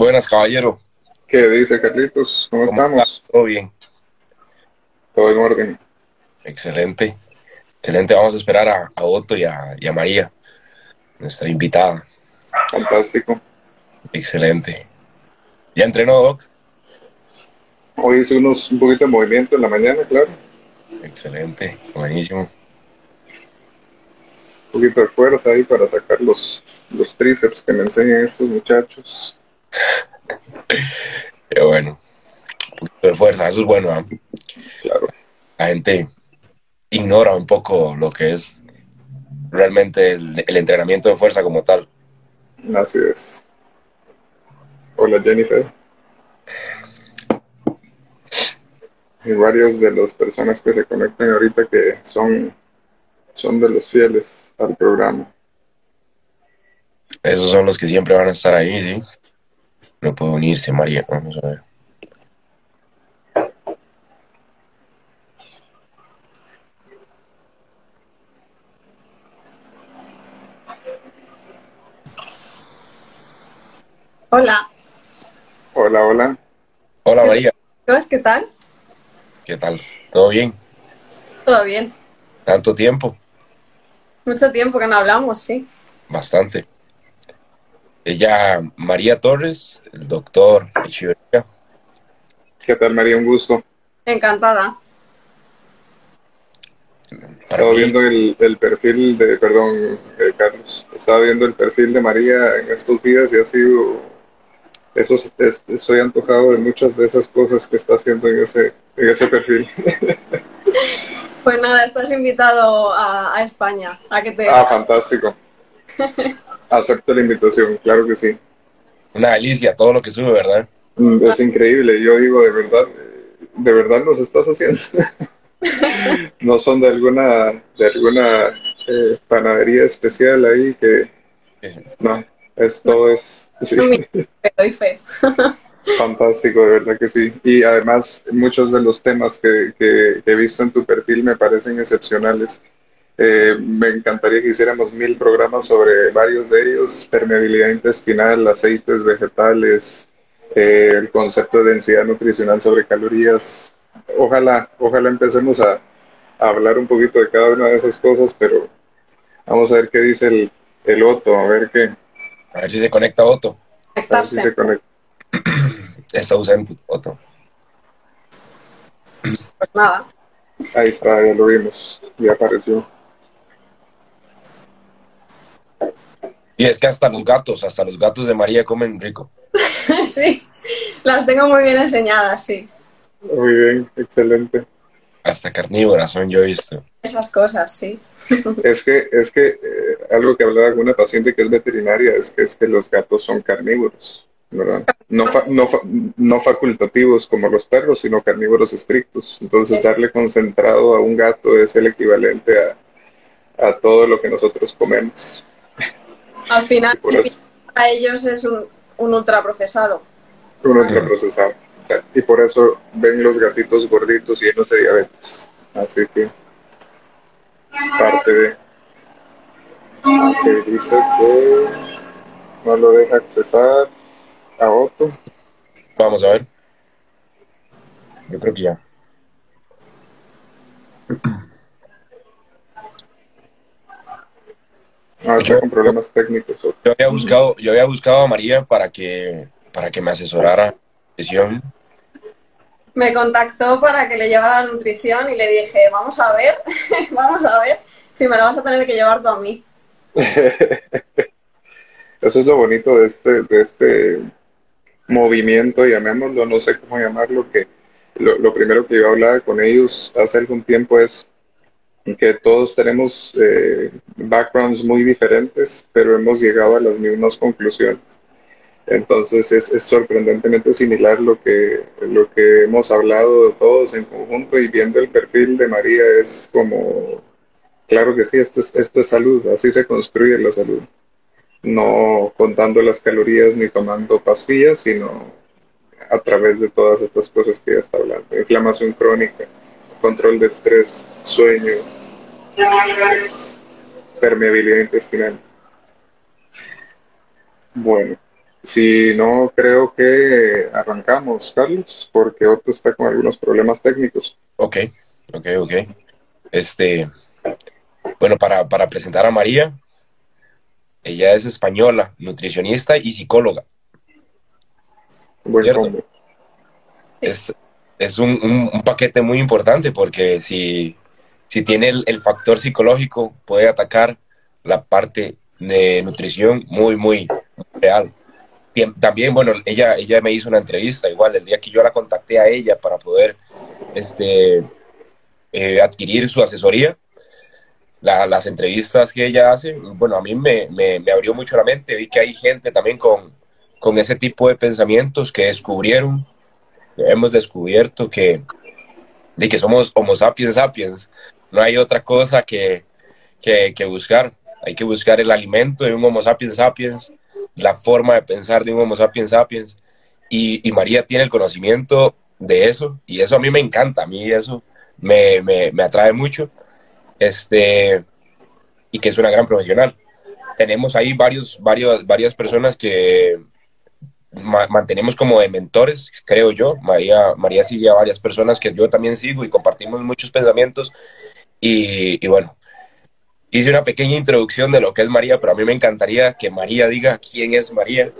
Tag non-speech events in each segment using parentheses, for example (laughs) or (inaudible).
Buenas, caballero. ¿Qué dice Carlitos? ¿Cómo, estamos? Todo bien. Todo en orden. Excelente. Excelente. Vamos a esperar a, a Otto y a, y a María, nuestra invitada. Fantástico. Excelente. ¿Ya entrenó, Doc? Hoy hice unos, un poquito de movimiento en la mañana, claro. Excelente. Buenísimo. Un poquito de fuerza ahí para sacar los, los tríceps que me enseñan estos muchachos. (laughs) Qué bueno. Un poquito de fuerza, eso es bueno. ¿ah? Claro. La gente ignora un poco lo que es realmente el, el entrenamiento de fuerza como tal. Así es. Hola Jennifer. Y varios de las personas que se conectan ahorita que son, son de los fieles al programa. Esos son los que siempre van a estar ahí, ¿sí? No puedo unirse, María. Vamos a ver. Hola. Hola, hola. Hola, María. ¿Qué tal? ¿Qué tal? ¿Todo bien? Todo bien. ¿Tanto tiempo? Mucho tiempo que no hablamos, sí. Bastante. Ella, María Torres, el doctor Echeverría. ¿Qué tal, María? Un gusto. Encantada. Para Estaba mí, viendo el, el perfil de, perdón, eh, Carlos, estaba viendo el perfil de María en estos días y ha sido, eso es- es- estoy antojado de muchas de esas cosas que está haciendo en ese, en ese perfil. Pues nada, estás invitado a, a España, a que te... Ah, fantástico. (laughs) Acepto la invitación, claro que sí. una delicia todo lo que sube, ¿verdad? Mm, Es increíble, yo digo, de verdad, eh, de verdad nos estás haciendo. (laughs) No son de alguna, de alguna eh, panadería especial ahí que, no, esto es, sí. te doy fe. (laughs) Fantástico, de verdad que sí. Y además, muchos de los temas que, que- que he visto en tu perfil me parecen excepcionales. Eh, me encantaría que hiciéramos mil programas sobre varios de ellos, permeabilidad intestinal, aceites vegetales, eh, el concepto de densidad nutricional sobre calorías. Ojalá, ojalá empecemos a, a hablar un poquito de cada una de esas cosas, pero vamos a ver qué dice el, el Otto, a ver qué, A ver si se conecta Otto. a ver si Conectarse. se conecta. (clears throat) Está ausente, Otto. Pues nada. Ahí está, ya lo vimos, ya apareció. Y es que hasta los gatos, hasta los gatos de María comen rico. (laughs) sí, las tengo muy bien enseñadas, sí. Muy bien, excelente. Hasta carnívoras son, yo he visto. Esas cosas, sí. (laughs) Es que, es que eh, algo que hablaba con una paciente que es veterinaria es que es que los gatos son carnívoros, ¿verdad? No, fa- no, fa- no facultativos como los perros, sino carnívoros estrictos. Entonces, darle concentrado a un gato es el equivalente a, a todo lo que nosotros comemos. Al final, Y por eso, a ellos es un, un ultraprocesado. un ultraprocesado. O sea, y por eso ven los gatitos gorditos llenos de diabetes. Así que, parte de. que dice que no lo deja accesar a Otto. Vamos a ver. Yo creo que ya. Ah, está con problemas técnicos. Otto. Yo había buscado, yo había buscado a María para que, para que me asesorara nutrición. Me contactó para que le llevara la nutrición y le dije, vamos a ver, (laughs) vamos a ver si me la vas a tener que llevar tú a mí. (laughs) Eso es lo bonito de este, de este movimiento, llamémoslo, no sé cómo llamarlo, que lo, lo primero que yo hablaba con ellos hace algún tiempo es que todos tenemos eh, backgrounds muy diferentes, pero hemos llegado a las mismas conclusiones. Entonces es, es sorprendentemente similar lo que, lo que hemos hablado todos en conjunto y viendo el perfil de María es como, claro que sí, esto es, esto es salud, así se construye la salud. No contando las calorías ni tomando pastillas, sino a través de todas estas cosas que ya está hablando. Inflamación crónica, control de estrés, sueño, permeabilidad intestinal. Bueno, Si no, creo que arrancamos, Carlos, porque Otto está con algunos problemas técnicos. Ok, ok, ok. Este, bueno, para, para presentar a María, ella es española, nutricionista y psicóloga. Buen. Es, es un, un- un paquete muy importante porque si, si tiene el, factor psicológico, puede atacar la parte de nutrición muy, muy real. También, bueno, ella, ella me hizo una entrevista, igual el día que yo la contacté a ella para poder este, eh, adquirir su asesoría, la- las entrevistas que ella hace, bueno, a mí me, me- abrió mucho la mente, vi que hay gente también con, con ese tipo de pensamientos que descubrieron, hemos descubierto que, de que somos homo sapiens sapiens, no hay otra cosa que, que, buscar, hay que buscar el alimento de un homo sapiens sapiens, la forma de pensar de un homo sapiens sapiens, y, María tiene el conocimiento de eso, y eso a mí me encanta, a mí eso me, me, me atrae mucho, este, y que es una gran profesional. Tenemos ahí varios, varios, varias personas que ma- mantenemos como de mentores, creo yo. María, María sigue a varias personas que yo también sigo y compartimos muchos pensamientos. Y, y bueno, hice una pequeña introducción de lo que es María, pero a mí me encantaría que María diga quién es María.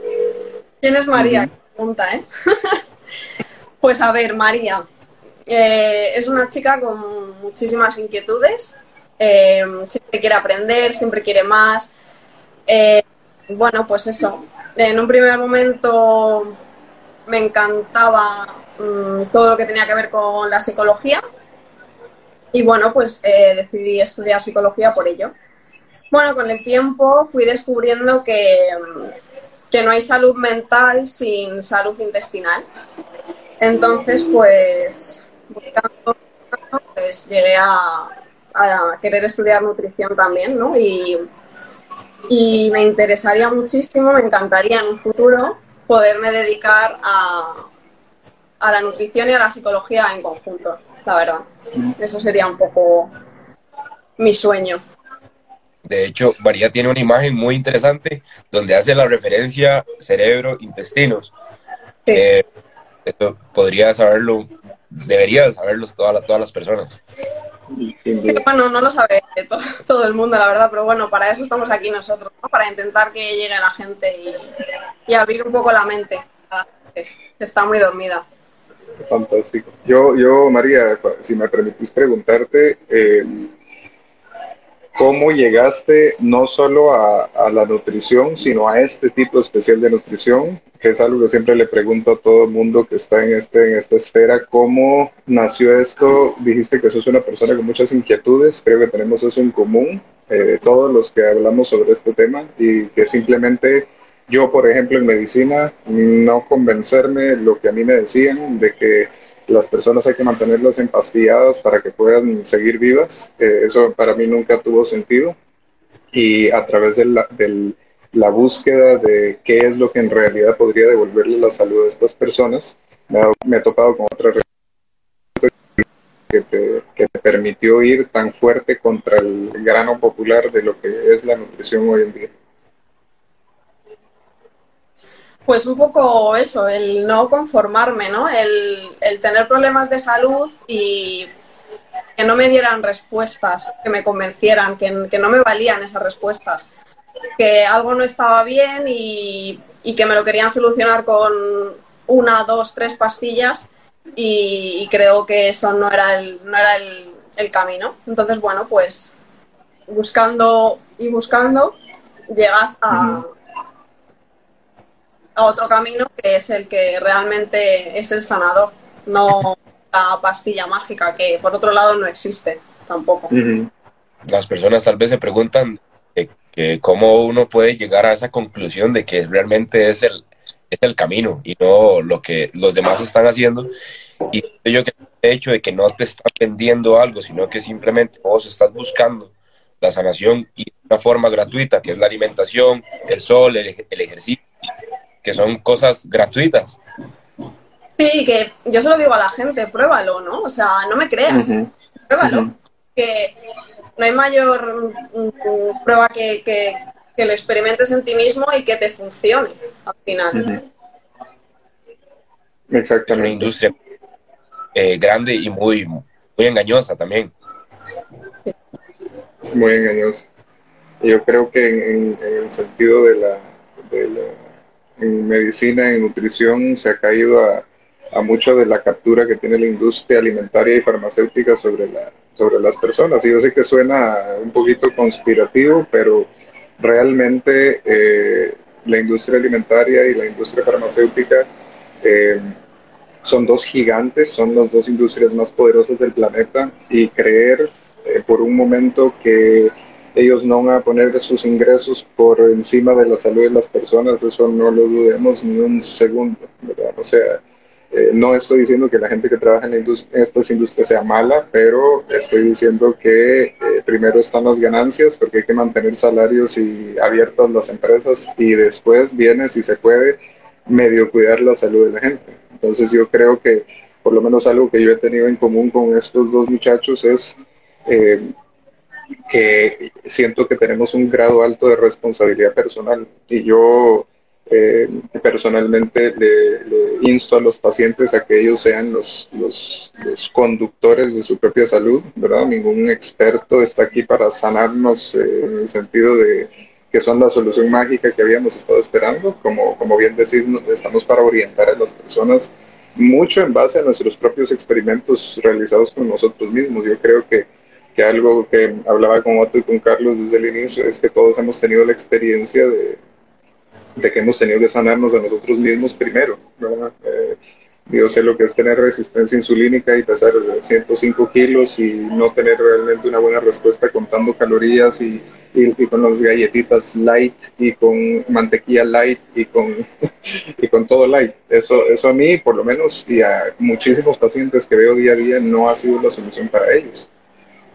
¿Quién es María? Pregunta, ¿eh? (laughs) pues a ver, María. eh, es una chica con muchísimas inquietudes. eh, siempre quiere aprender, siempre quiere más. Eh, bueno, pues eso. En un primer momento me encantaba mm, todo lo que tenía que ver con la psicología. Y bueno, pues eh, decidí estudiar psicología por ello. Bueno, con el tiempo fui descubriendo que, que no hay salud mental sin salud intestinal. Entonces, pues, buscando, pues llegué a, a querer estudiar nutrición también, ¿no? Y, y me interesaría muchísimo, me encantaría en un futuro poderme dedicar a, a la nutrición y a la psicología en conjunto, la verdad. Eso sería un poco mi sueño. De hecho, María tiene una imagen muy interesante donde hace la referencia cerebro-intestinos. Sí. Eh, esto podría saberlo, debería saberlo todas las, todas las personas. Sí, bueno, no lo sabe to- todo el mundo, la verdad, pero bueno, para eso estamos aquí nosotros, ¿no? Para intentar que llegue a la gente y, y abrir un poco la mente a la gente, que está muy dormida. Fantástico. Yo, yo, María, si me permitís preguntarte, eh, ¿cómo llegaste no solo a, a la nutrición, sino a este tipo especial de nutrición? Que es algo que siempre le pregunto a todo el mundo que está en, este, en esta esfera. ¿Cómo nació esto? Dijiste que sos una persona con muchas inquietudes, creo que tenemos eso en común, eh, todos los que hablamos sobre este tema, y que simplemente yo, por ejemplo, en medicina, no convencerme lo que a mí me decían de que las personas hay que mantenerlas empastilladas para que puedan seguir vivas. Eh, eso para mí nunca tuvo sentido. Y a través de la, del- la búsqueda de qué es lo que en realidad podría devolverle la salud a estas personas, me, ha- me he topado con otra que te, que te permitió ir tan fuerte contra el grano popular de lo que es la nutrición hoy en día. Pues un poco eso, el no conformarme, ¿no? El, el tener problemas de salud y que no me dieran respuestas, que me convencieran, que, que no me valían esas respuestas, que algo no estaba bien y, y que me lo querían solucionar con una, dos, tres pastillas y, creo que eso no era el, no era el, el camino. Entonces, bueno, pues buscando y buscando llegas a, a otro camino que es el que realmente es el sanador, no la pastilla mágica, que por otro lado no existe tampoco. Ujú. Las personas tal vez se preguntan eh, que cómo uno puede llegar a esa conclusión de que realmente es el, es el camino y no lo que los demás están haciendo. Y yo que el hecho de que no te están vendiendo algo, sino que simplemente vos estás buscando la sanación y de una forma gratuita, que es la alimentación, el sol, el, el ejercicio, que son cosas gratuitas. Sí, que yo se lo digo a la gente, pruébalo, ¿no? O sea, no me creas, Ujú. pruébalo. Que no hay mayor mm, mm, prueba que, que- que lo experimentes en ti mismo y que te funcione al final. Exactamente. Es una industria eh, grande y muy, muy engañosa también. Muy engañosa. Yo creo que en, el sentido de la, de la, en medicina, en nutrición, se ha caído a, a mucho de la captura que tiene la industria alimentaria y farmacéutica sobre, la, sobre las personas. Y yo sé que suena un poquito conspirativo, pero realmente eh, la industria alimentaria y la industria farmacéutica eh, son dos gigantes, son las dos industrias más poderosas del planeta y creer eh, por un momento que ellos no van a poner sus ingresos por encima de la salud de las personas, eso no lo dudemos ni un segundo, ¿verdad? O sea, eh, no estoy diciendo que la gente que trabaja en, estas industrias sea mala, pero estoy diciendo que eh, primero están las ganancias porque hay que mantener salarios y abiertas las empresas y después viene, si se puede, medio cuidar la salud de la gente. Entonces yo creo que por lo menos algo que yo he tenido en común con estos dos muchachos es eh, que siento que tenemos un grado alto de responsabilidad personal y yo eh, personalmente le, insto a los pacientes a que ellos sean los, los, conductores de su propia salud, ¿verdad? Ningún experto está aquí para sanarnos eh, en el sentido de que son la solución mágica que habíamos estado esperando. Como, como bien decís, estamos para orientar a las personas mucho en base a nuestros propios experimentos realizados con nosotros mismos. Yo creo que, que algo que hablaba con Otto y con Carlos desde el inicio es que todos hemos tenido la experiencia de, de que hemos tenido que sanarnos a nosotros mismos primero. Eh, yo sé lo que es tener resistencia insulínica y pesar 105 kilos y no tener realmente una buena respuesta contando calorías y, y, con las galletitas light y con mantequilla light y con, (laughs) y con todo light. Eso, eso a mí, por lo menos, y a muchísimos pacientes que veo día a día, no ha sido la solución para ellos.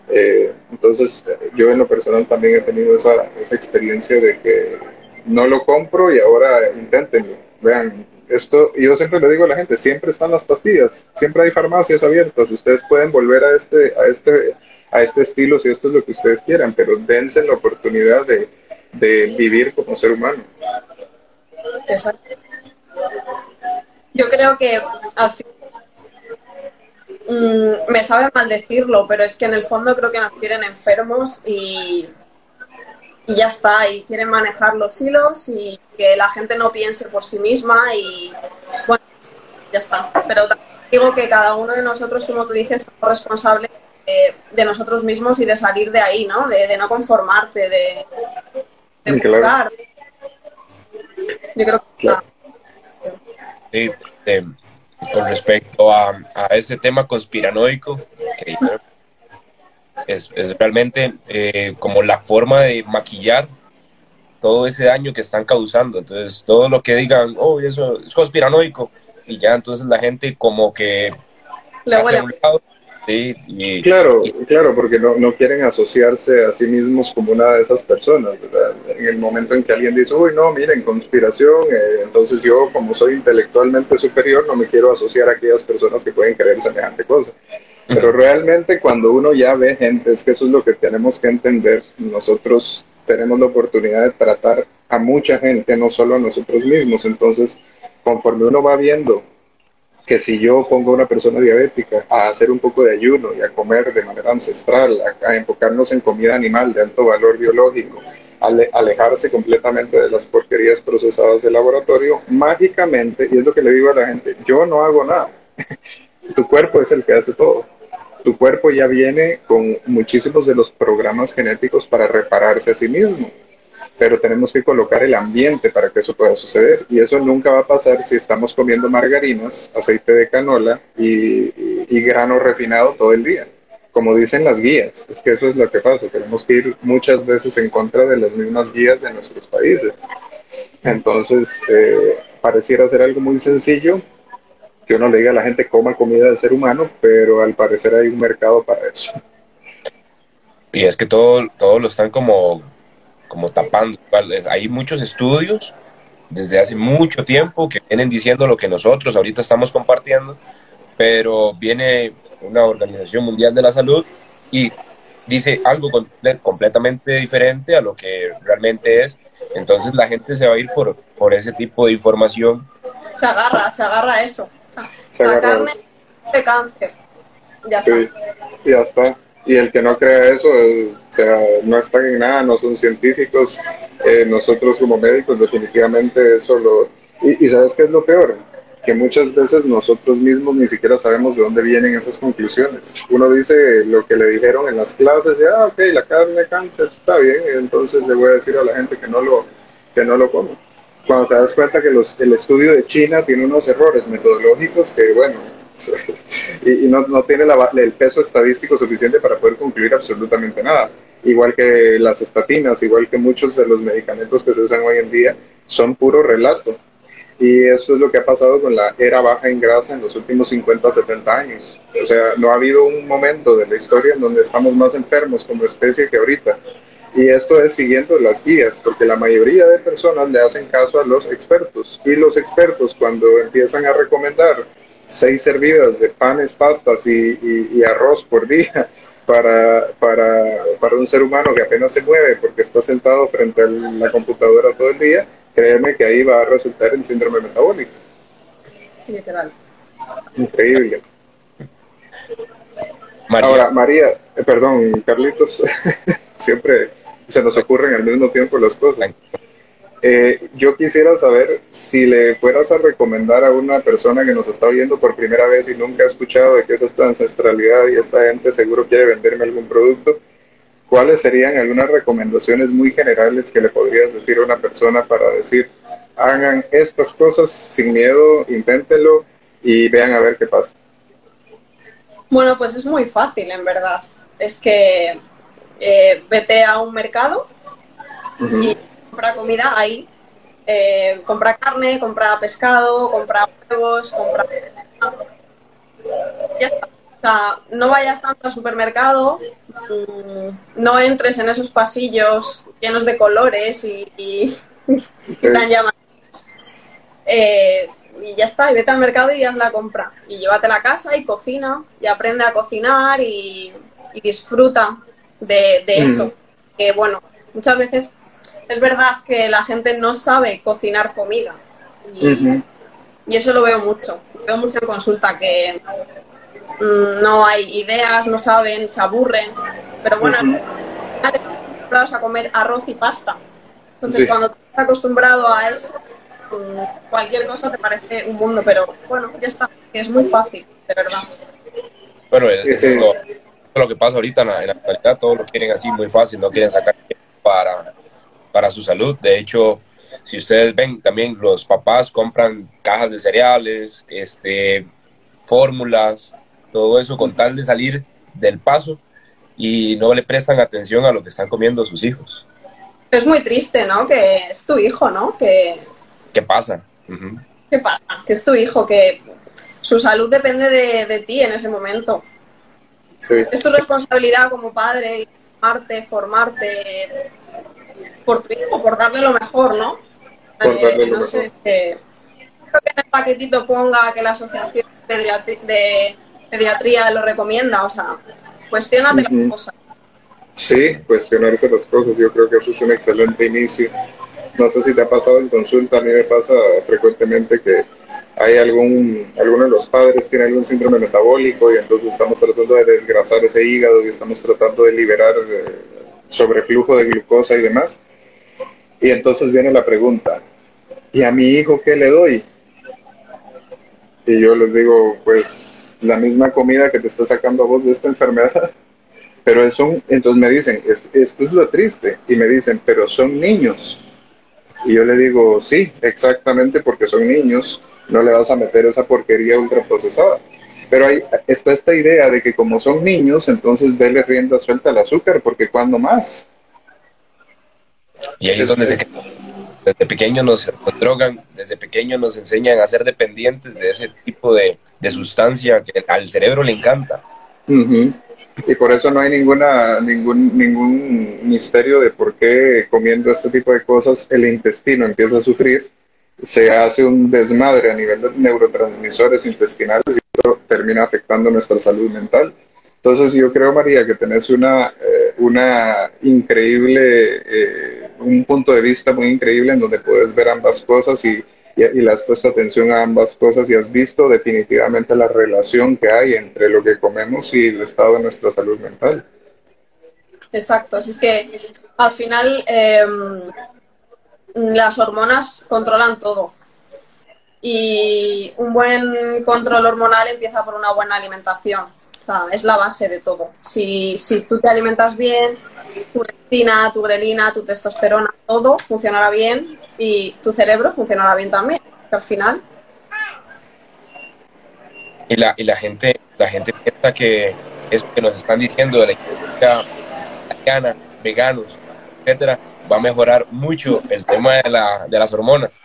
Eh, entonces, yo en lo personal también he tenido esa, esa experiencia de que no lo compro y ahora inténtenlo. Vean, esto, yo siempre le digo a la gente, siempre están las pastillas, siempre hay farmacias abiertas, ustedes pueden volver a este, a este, a este estilo si esto es lo que ustedes quieran, pero dense la oportunidad de, vivir como ser humano. Exacto. Yo creo que al fin mm, me sabe mal decirlo, pero es que en el fondo creo que nos quieren enfermos y y ya está, y quieren manejar los hilos y que la gente no piense por sí misma y bueno, ya está. Pero digo que cada uno de nosotros, como tú dices, somos responsables de, nosotros mismos y de salir de ahí, ¿no? De, no conformarte, de, de buscar. Yo creo que... Sí, con respecto a, a ese tema conspiranoico, que es, realmente eh, como la forma de maquillar todo ese daño que están causando. Entonces, todo lo que digan, oh, eso es conspiranoico, y ya entonces la gente como que... claro, claro, porque no, no, quieren asociarse a sí mismos como una de esas personas, En el momento en que alguien dice, uy, no, miren, conspiración, eh, entonces yo como soy intelectualmente superior no me quiero asociar a aquellas personas que pueden creer semejante cosa. Pero realmente cuando uno ya ve gente, es que eso es lo que tenemos que entender. Nosotros tenemos la oportunidad de tratar a mucha gente, no solo a nosotros mismos. Entonces, conforme uno va viendo que si yo pongo a una persona diabética a hacer un poco de ayuno y a comer de manera ancestral, a, enfocarnos en comida animal de alto valor biológico, alejarse completamente de las porquerías procesadas de laboratorio, mágicamente, y es lo que le digo a la gente, yo no hago nada. (laughs) tu cuerpo es el que hace todo tu cuerpo ya viene con muchísimos de los programas genéticos para repararse a sí mismo, pero tenemos que colocar el ambiente para que eso pueda suceder y eso nunca va a pasar si estamos comiendo margarinas, aceite de canola y, grano refinado todo el día como dicen las guías, es que eso es lo que pasa, tenemos que ir muchas veces en contra de las mismas guías de nuestros países. Entonces, eh, pareciera ser algo muy sencillo, que uno le diga a la gente coma comida de ser humano, pero al parecer hay un mercado para eso. Y es que todo, todo lo están como, como tapando. Hay muchos estudios desde hace mucho tiempo que vienen diciendo lo que nosotros ahorita estamos compartiendo, pero viene una Organización Mundial de la Salud y dice algo completamente diferente a lo que realmente es. Entonces la gente se va a ir por, por ese tipo de información. Se agarra, se agarra eso. la carne de cáncer. Ya está. ya está. Y el que no crea eso, o sea, no están en nada, no son científicos. Eh, nosotros como médicos definitivamente eso lo... Y, y ¿sabes qué es lo peor? que muchas veces nosotros mismos ni siquiera sabemos de dónde vienen esas conclusiones. Uno dice lo que le dijeron en las clases, ya, ah, ok, la carne de cáncer, está bien, entonces le voy a decir a la gente que no lo, que no lo come. Cuando te das cuenta que los, el estudio de China tiene unos errores metodológicos que, bueno, y, no, no, tiene el peso estadístico suficiente para poder concluir absolutamente nada. Igual que las estatinas, igual que muchos de los medicamentos que se usan hoy en día, son puro relato y eso es lo que ha pasado con la era baja en grasa en los últimos 50, 70 años. O sea, no ha habido un momento de la historia en donde estamos más enfermos como especie que ahorita. Y esto es siguiendo las guías, porque la mayoría de personas le hacen caso a los expertos. Y los expertos cuando empiezan a recomendar seis servidas de panes, pastas y, y arroz por día, (laughs) para, para, para, un ser humano que apenas se mueve porque está sentado frente a la computadora todo el día, créeme que ahí va a resultar en síndrome metabólico. Literal. Increíble. Ahora, María, eh, perdón, Carlitos, (laughs) siempre se nos ocurren al mismo tiempo las cosas. Eh, yo quisiera saber si le fueras a recomendar a una persona que nos está oyendo por primera vez y nunca ha escuchado de qué es esta ancestralidad y esta gente seguro quiere venderme algún producto, ¿cuáles serían algunas recomendaciones muy generales que le podrías decir a una persona para decir, hagan estas cosas sin miedo, inténtenlo y vean a ver qué pasa? Bueno, pues es muy fácil, en verdad. Es que eh, vete a un mercado y compra comida ahí. Eh, compra carne, compra pescado, compra huevos, compra... Ya está no vayas tanto al supermercado, mm, no entres en esos pasillos llenos de colores y, (laughs) y, tan llamativos. Eh, y ya está, y vete al mercado y haz la compra. Y llévate a la casa y cocina, y aprende a cocinar y, disfruta de, mm. eso. Que bueno, muchas veces es verdad que la gente no sabe cocinar comida. Y, y eso lo veo mucho. Veo mucho en consulta que Mm, no hay ideas, no saben, se aburren. Pero bueno, están acostumbrados a comer arroz y pasta. Entonces, cuando estás acostumbrado a eso, mm, cualquier cosa te parece un mundo, pero bueno, ya está, es muy fácil, de verdad. Bueno, es, lo, que pasa ahorita en la, actualidad, todos lo quieren así muy fácil, no quieren sacar para, para su salud. De hecho, si ustedes ven, también los papás compran cajas de cereales, este, fórmulas, todo eso con tal de salir del paso y no le prestan atención a lo que están comiendo sus hijos. Es muy triste, ¿no? Que es tu hijo, ¿no? Que... ¿Qué pasa? ¿Qué pasa? Que es tu hijo, que su salud depende de, ti en ese momento. Es tu responsabilidad como padre, formarte, formarte por tu hijo, por darle lo mejor, ¿no? Eh, no sé, este, creo que en el paquetito ponga que la asociación de pediatría lo recomienda, o sea, cuestionate las cosas. Sí, cuestionarse las cosas, yo creo que eso es un excelente inicio. No sé si te ha pasado en consulta, a mí me pasa frecuentemente que hay algún, alguno de los padres tiene algún síndrome metabólico y entonces estamos tratando de desgrasar ese hígado y estamos tratando de liberar eh, sobreflujo de glucosa y demás. Y entonces viene la pregunta, ¿y a mi hijo qué le doy? Y yo les digo, pues la misma comida que te está sacando a vos de esta enfermedad. (laughs) Pero son, entonces me dicen, esto es lo triste. Y me dicen, pero son niños. Y yo le digo, sí, exactamente porque son niños, no le vas a meter esa porquería ultraprocesada. Pero hay, está esta idea de que como son niños, entonces déle rienda suelta al azúcar, porque cuando más. Y ahí es donde se desde pequeños nos, drogan, desde pequeños nos enseñan a ser dependientes de ese tipo de, sustancia que al cerebro le encanta. Y por eso no hay ninguna, ningún, ningún misterio de por qué comiendo este tipo de cosas el intestino empieza a sufrir, se hace un desmadre a nivel de neurotransmisores intestinales y eso termina afectando nuestra salud mental. Entonces yo creo, María, que tenés una, eh, una increíble, eh, un punto de vista muy increíble en donde puedes ver ambas cosas y, y, y, le has puesto atención a ambas cosas y has visto definitivamente la relación que hay entre lo que comemos y el estado de nuestra salud mental. Exacto, así es que al final eh, las hormonas controlan todo. Y un buen control hormonal empieza por una buena alimentación. O sea, es la base de todo. Si, si tú te alimentas bien, tu retina, tu grelina, tu testosterona, todo funcionará bien y tu cerebro funcionará bien también. Que al final. Y la, y la gente, la gente piensa que eso que nos están diciendo de la vegana, veganos, etcétera, va a mejorar mucho el tema de, la, de las hormonas.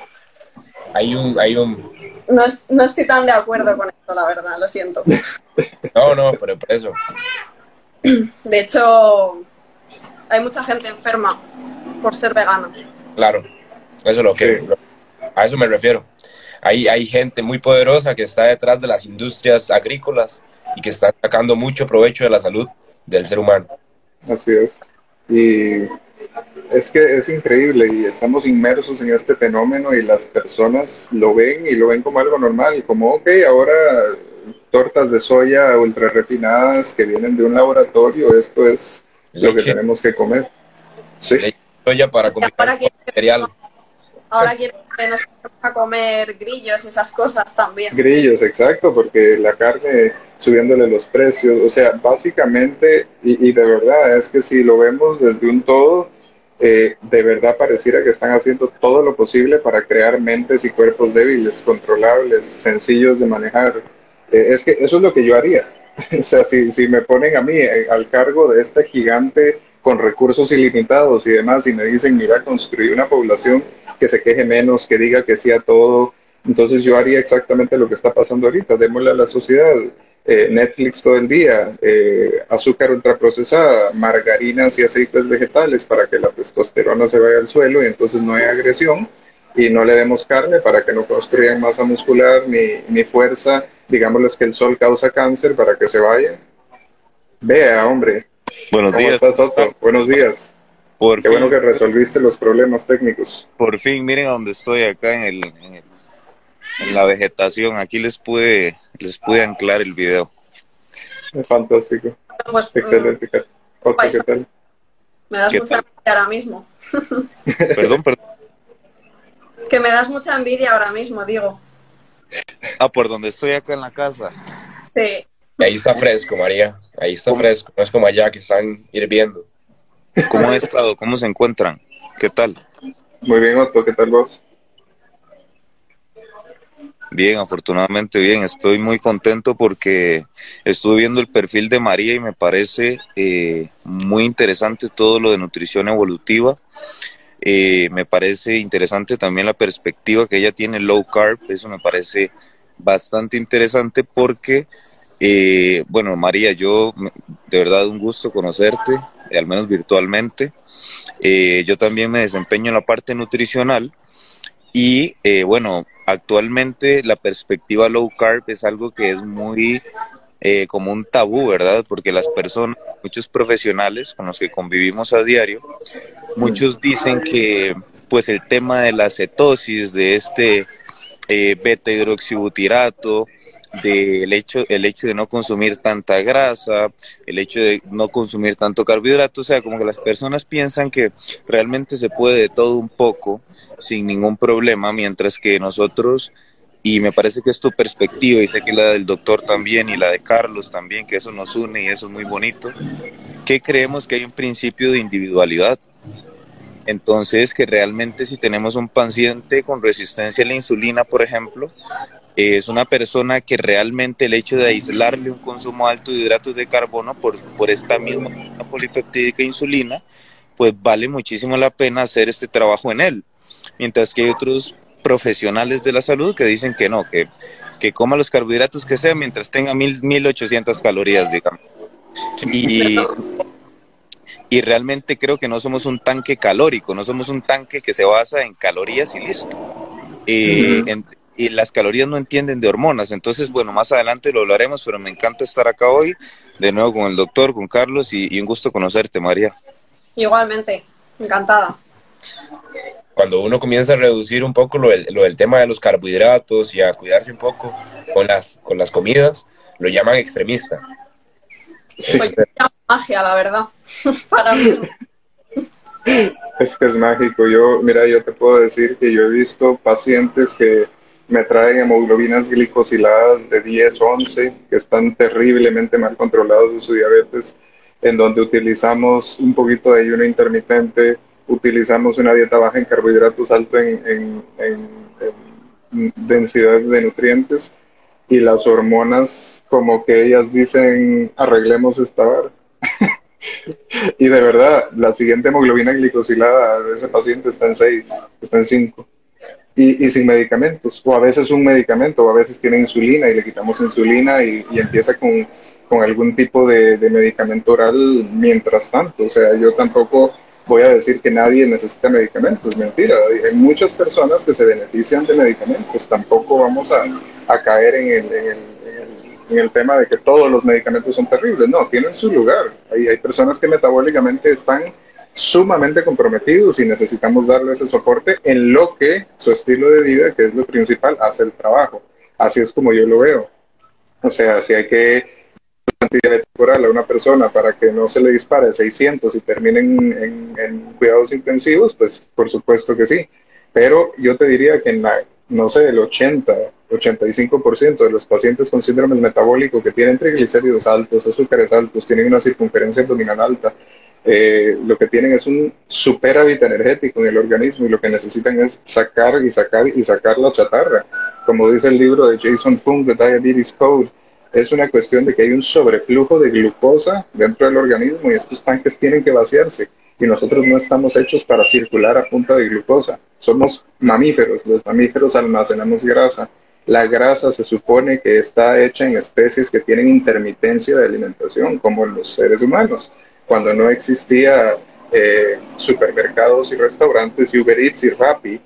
Hay un, hay un... No, no, estoy tan de acuerdo con esto, la verdad, lo siento. (laughs) No, no, pero por eso. De hecho, hay mucha gente enferma por ser vegana. Claro, eso es lo que... Sí. A eso me refiero. Hay, hay gente muy poderosa que está detrás de las industrias agrícolas y que está sacando mucho provecho de la salud del ser humano. Así es. Y es que es increíble y estamos inmersos en este fenómeno y las personas lo ven y lo ven como algo normal, como, ok, ahora tortas de soya ultra refinadas que vienen de un laboratorio, esto es Leche. lo que tenemos que comer. Sí. Leche soya para comer cereal. Ahora quieren que nos a comer grillos y esas cosas también. Grillos, exacto, porque la carne subiéndole los precios, o sea, básicamente, y, y de verdad, es que si lo vemos desde un todo, eh, de verdad pareciera que están haciendo todo lo posible para crear mentes y cuerpos débiles, controlables, sencillos de manejar. Eh, es que eso es lo que yo haría. (laughs) o sea, si, si me ponen a mí eh, al cargo de este gigante con recursos ilimitados y demás y me dicen, mira, construir una población que se queje menos, que diga que sí a todo, entonces yo haría exactamente lo que está pasando ahorita, démosle a la sociedad eh, Netflix todo el día, eh, azúcar ultraprocesada, margarinas y aceites vegetales para que la testosterona se vaya al suelo y entonces no hay agresión y no le demos carne para que no construyan masa muscular ni, ni fuerza, digámosles que el sol causa cáncer para que se vayan. Vea, hombre. Buenos ¿Cómo días. estás, Otto? Buenos días. Por Qué fin, bueno que resolviste los problemas técnicos. por fin, miren a dónde estoy acá en, el, en, el- en la vegetación. Aquí les pude, les pude anclar el video. Fantástico. Pues, mm, Excelente. Kat. Otto, ¿qué tal? me das ¿Qué mucha tal? envidia ahora mismo. (laughs) (laughs) Perdón, perdón. Que me das mucha envidia ahora mismo, digo. Ah, por donde estoy acá en la casa. Sí. Ahí está fresco, María. Ahí está ¿Cómo? fresco. No es como allá que están hirviendo. ¿Cómo han estado? ¿Cómo se encuentran? ¿Qué tal? Muy bien, Otto, ¿qué tal vos? Bien, afortunadamente bien. Estoy muy contento porque estuve viendo el perfil de María y me parece eh, muy interesante todo lo de nutrición evolutiva. Eh, me parece interesante también la perspectiva que ella tiene low carb. Eso me parece bastante interesante porque, eh, bueno, María, yo de verdad un gusto conocerte, eh, al menos virtualmente. Eh, yo también me desempeño en la parte nutricional y eh, bueno, actualmente la perspectiva low carb es algo que es muy eh, como un tabú, ¿verdad? Porque las personas, muchos profesionales con los que convivimos a diario, muchos dicen que pues el tema de la cetosis, de este eh, beta hidroxibutirato, del hecho, el hecho de no consumir tanta grasa, el hecho de no consumir tanto carbohidrato, o sea, como que las personas piensan que realmente se puede de todo un poco sin ningún problema, mientras que nosotros, y me parece que es tu perspectiva, y sé que la del doctor también, y la de Carlos también, que eso nos une y eso es muy bonito, que creemos que hay un principio de individualidad. Entonces, que realmente si tenemos un paciente con resistencia a la insulina, por ejemplo, es una persona que realmente el hecho de aislarle un consumo alto de hidratos de carbono por, por esta misma polipeptídica insulina, pues vale muchísimo la pena hacer este trabajo en él. Mientras que hay otros profesionales de la salud que dicen que no, que, que coma los carbohidratos que sea mientras tenga mil, 1800 calorías, digamos. Y, y realmente creo que no somos un tanque calórico, no somos un tanque que se basa en calorías y listo. Eh, en- y las calorías no entienden de hormonas. Entonces, bueno, más adelante lo hablaremos, pero me encanta estar acá hoy, de nuevo con el doctor, con Carlos, y, un gusto conocerte, María. Igualmente, encantada. Cuando uno comienza a reducir un poco lo del, tema de los carbohidratos y a cuidarse un poco con las, con las comidas, lo llaman extremista. Pues magia, la verdad, (laughs) para mí. Es que es mágico. Yo, mira, yo te puedo decir que yo he visto pacientes que me traen hemoglobinas glicosiladas de 10, 11, que están terriblemente mal controlados de su diabetes, en donde utilizamos un poquito de ayuno intermitente, utilizamos una dieta baja en carbohidratos, alto en, en densidad de nutrientes, y las hormonas, como que ellas dicen, arreglemos esta vara. (laughs) y de verdad, la siguiente hemoglobina glicosilada de ese paciente está en 6, está en 5. Y, sin medicamentos, o a veces un medicamento, o a veces tiene insulina y le quitamos insulina y, empieza con, algún tipo de, de, medicamento oral mientras tanto. O sea, yo tampoco voy a decir que nadie necesita medicamentos, mentira. Hay muchas personas que se benefician de medicamentos, tampoco vamos a, a caer en el, en el en el tema de que todos los medicamentos son terribles. No, tienen su lugar. Hay, hay personas que metabólicamente están sumamente comprometidos y necesitamos darle ese soporte en lo que su estilo de vida, que es lo principal, hace el trabajo. Así es como yo lo veo. O sea, si hay que antidiabético oral a una persona para que no se le dispare 600 y terminen en, en cuidados intensivos, pues por supuesto que sí. Pero yo te diría que en la, no sé, el 80, 85% de los pacientes con síndrome metabólico que tienen triglicéridos altos, azúcares altos, tienen una circunferencia abdominal alta, eh, lo que tienen es un superávit energético en el organismo y lo que necesitan es sacar y sacar y sacar la chatarra. Como dice el libro de Jason Fung, The Diabetes Code, es una cuestión de que hay un sobreflujo de glucosa dentro del organismo y estos tanques tienen que vaciarse y nosotros no estamos hechos para circular a punta de glucosa. Somos mamíferos, los mamíferos almacenamos grasa. La grasa se supone que está hecha en especies que tienen intermitencia de alimentación, como los seres humanos. Cuando no existía eh, supermercados y restaurantes, Uber Eats y Rappi,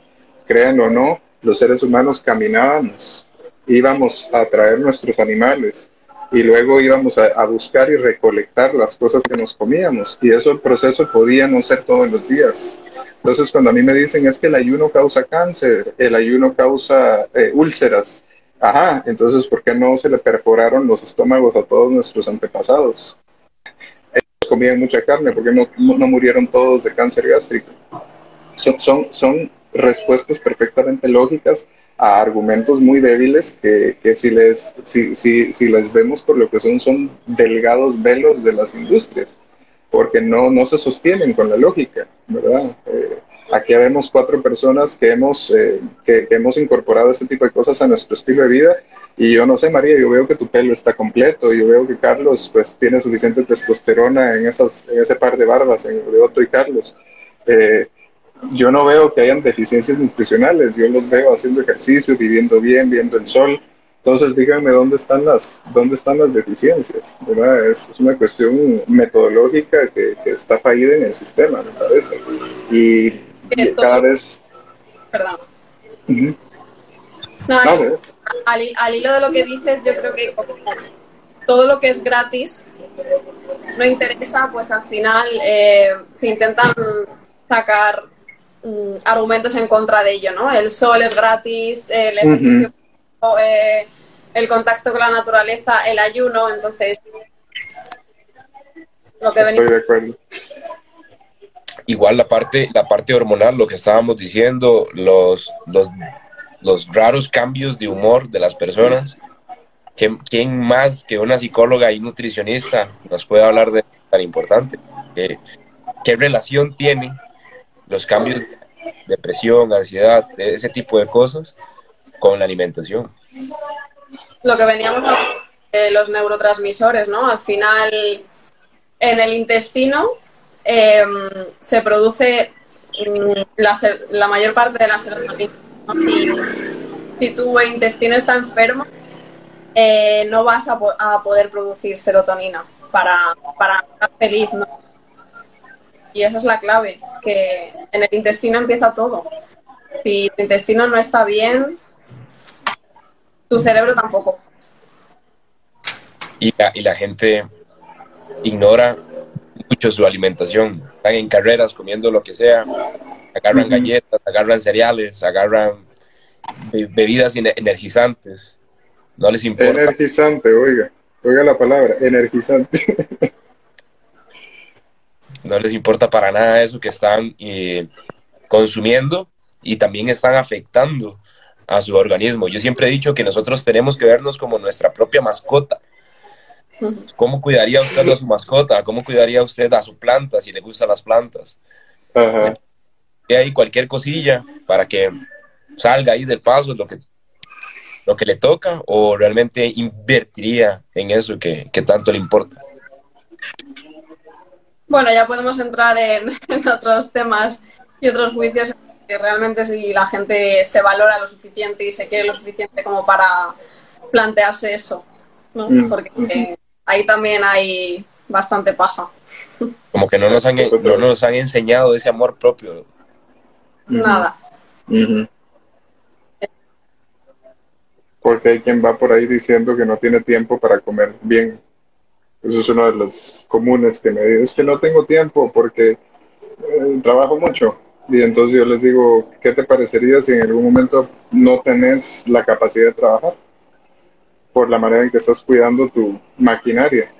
crean o no, los seres humanos caminábamos, íbamos a traer nuestros animales, y luego íbamos a, buscar y recolectar las cosas que nos comíamos y eso el proceso podía no ser todos los días. Entonces cuando a mí me dicen es que el ayuno causa cáncer, el ayuno causa eh, úlceras, ajá, entonces ¿por qué no se le perforaron los estómagos a todos nuestros antepasados? Comían mucha carne, ¿por qué no, no murieron todos de cáncer gástrico? Son, son, son respuestas perfectamente lógicas a argumentos muy débiles que, que si, les, si, si, si, les vemos por lo que son, son delgados velos de las industrias, porque no, no se sostienen con la lógica, ¿verdad? Eh, aquí vemos cuatro personas que hemos, eh, que, hemos incorporado este tipo de cosas a nuestro estilo de vida y yo no sé, María, yo veo que tu pelo está completo, yo veo que Carlos pues tiene suficiente testosterona en, esas, en ese par de barbas, en, de Otto y Carlos. Eh, yo no veo que hayan deficiencias nutricionales, yo los veo haciendo ejercicio, viviendo bien, viendo el sol. Entonces díganme dónde están las, dónde están las deficiencias, ¿verdad? Es, una cuestión metodológica que, está fallida en el sistema, me parece. Y, cada vez... Perdón. No, al, hilo de lo que dices, yo creo que todo lo que es gratis no interesa, pues al final eh, se intentan sacar Mm, argumentos en contra de ello, ¿no? El sol es gratis, el ejercicio, eh, el contacto con la naturaleza, el ayuno, entonces lo que Estoy de acuerdo. Igual la parte, la parte hormonal, lo que estábamos diciendo, los, los, los raros cambios de humor de las personas. ¿Quién, más que una psicóloga y nutricionista nos puede hablar de tan importante? ¿Qué, relación tiene los cambios de depresión, ansiedad, ese tipo de cosas con la alimentación. Lo que veníamos a de los neurotransmisores, ¿no? Al final, en el intestino em, se produce mm, la, mayor parte de la serotonina. Si tu intestino está enfermo, eh, no vas a, a, poder producir serotonina para, para estar feliz, ¿no? Y esa es la clave, es que en el intestino empieza todo. Si tu intestino no está bien, tu cerebro tampoco. Y la, y la gente ignora mucho su alimentación. Están en carreras comiendo lo que sea, agarran galletas, agarran cereales, agarran bebidas energizantes. No les importa. Energizante, oiga, oiga la palabra, energizante. (laughs) no les importa para nada eso que están eh, consumiendo y también están afectando a su organismo. Yo siempre he dicho que nosotros tenemos que vernos como nuestra propia mascota. ¿Cómo cuidaría usted a su mascota? ¿Cómo cuidaría usted a su planta si le gustan las plantas? Y hay cualquier cosilla para que salga ahí del paso lo que, lo que le toca o realmente invertiría en eso que, tanto le importa. Bueno, ya podemos entrar en, (laughs) otros temas y otros juicios que realmente si la gente se valora lo suficiente y se quiere lo suficiente como para plantearse eso, ¿no? Mm. Porque eh, ahí también hay bastante paja. (laughs) Como que no nos han, no nos han enseñado ese amor propio. Nada. Porque hay quien va por ahí diciendo que no tiene tiempo para comer bien. Eso es uno de los comunes que me dicen, es que no tengo tiempo porque eh, trabajo mucho. Y entonces yo les digo, ¿qué te parecería si en algún momento no tenés la capacidad de trabajar? Por la manera en que estás cuidando tu maquinaria.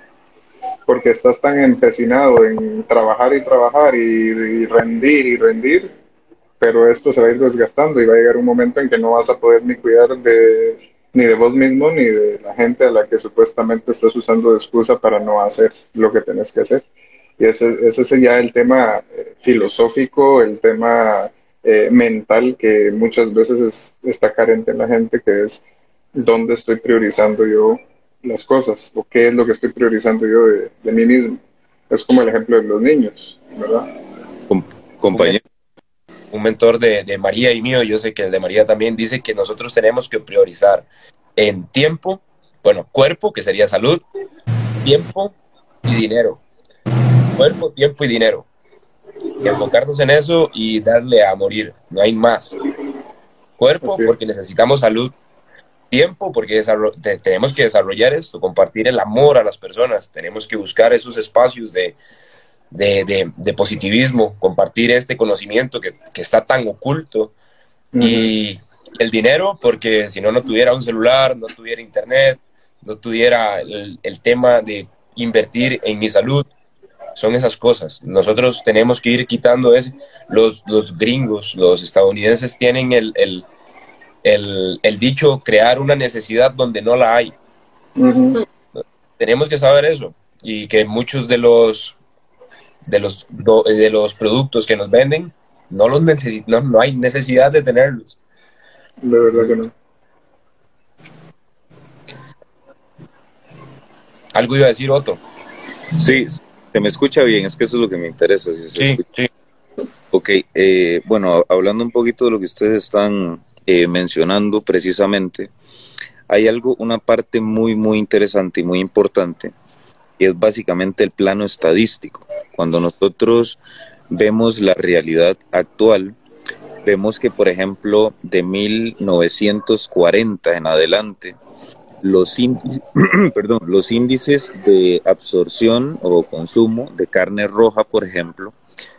Porque estás tan empecinado en trabajar y trabajar y rendir y rendir, pero esto se va a ir desgastando y va a llegar un momento en que no vas a poder ni cuidar de ni de vos mismo ni de la gente a la que supuestamente estás usando de excusa para no hacer lo que tenés que hacer. Y ese, ese sería el tema eh, filosófico, el tema eh, mental que muchas veces está carente en la gente, que es dónde estoy priorizando yo las cosas o qué es lo que estoy priorizando yo de, de mí mismo. Es como el ejemplo de los niños, ¿verdad? Compañero, un mentor de, María y mío, yo sé que el de María también dice que nosotros tenemos que priorizar en tiempo, bueno, cuerpo, que sería salud, tiempo y dinero. Cuerpo, tiempo y dinero. Y enfocarnos en eso y darle a morir, no hay más. Cuerpo, porque necesitamos salud. Tiempo, porque tenemos que desarrollar esto, compartir el amor a las personas, tenemos que buscar esos espacios de, de, positivismo, compartir este conocimiento que, está tan oculto. Y el dinero, porque si no, no tuviera un celular, no tuviera internet, no tuviera el, tema de invertir en mi salud. Son esas cosas. Nosotros tenemos que ir quitando ese. Los, los gringos, los estadounidenses tienen el, el, dicho crear una necesidad donde no la hay. Tenemos que saber eso y que muchos de los de los, de los productos que nos venden, no, los no, no hay necesidad de tenerlos. De verdad que no. Algo iba a decir Otto. Sí, se me escucha bien, es que eso es lo que me interesa. sí, sí. Ok, eh, bueno, hablando un poquito de lo que ustedes están eh, mencionando precisamente, hay algo, una parte muy, muy interesante y muy importante, y es básicamente el plano estadístico. Cuando nosotros vemos la realidad actual, vemos que, por ejemplo, de 1940 en adelante, (clears throat) los índices, de absorción o consumo de carne roja, por ejemplo,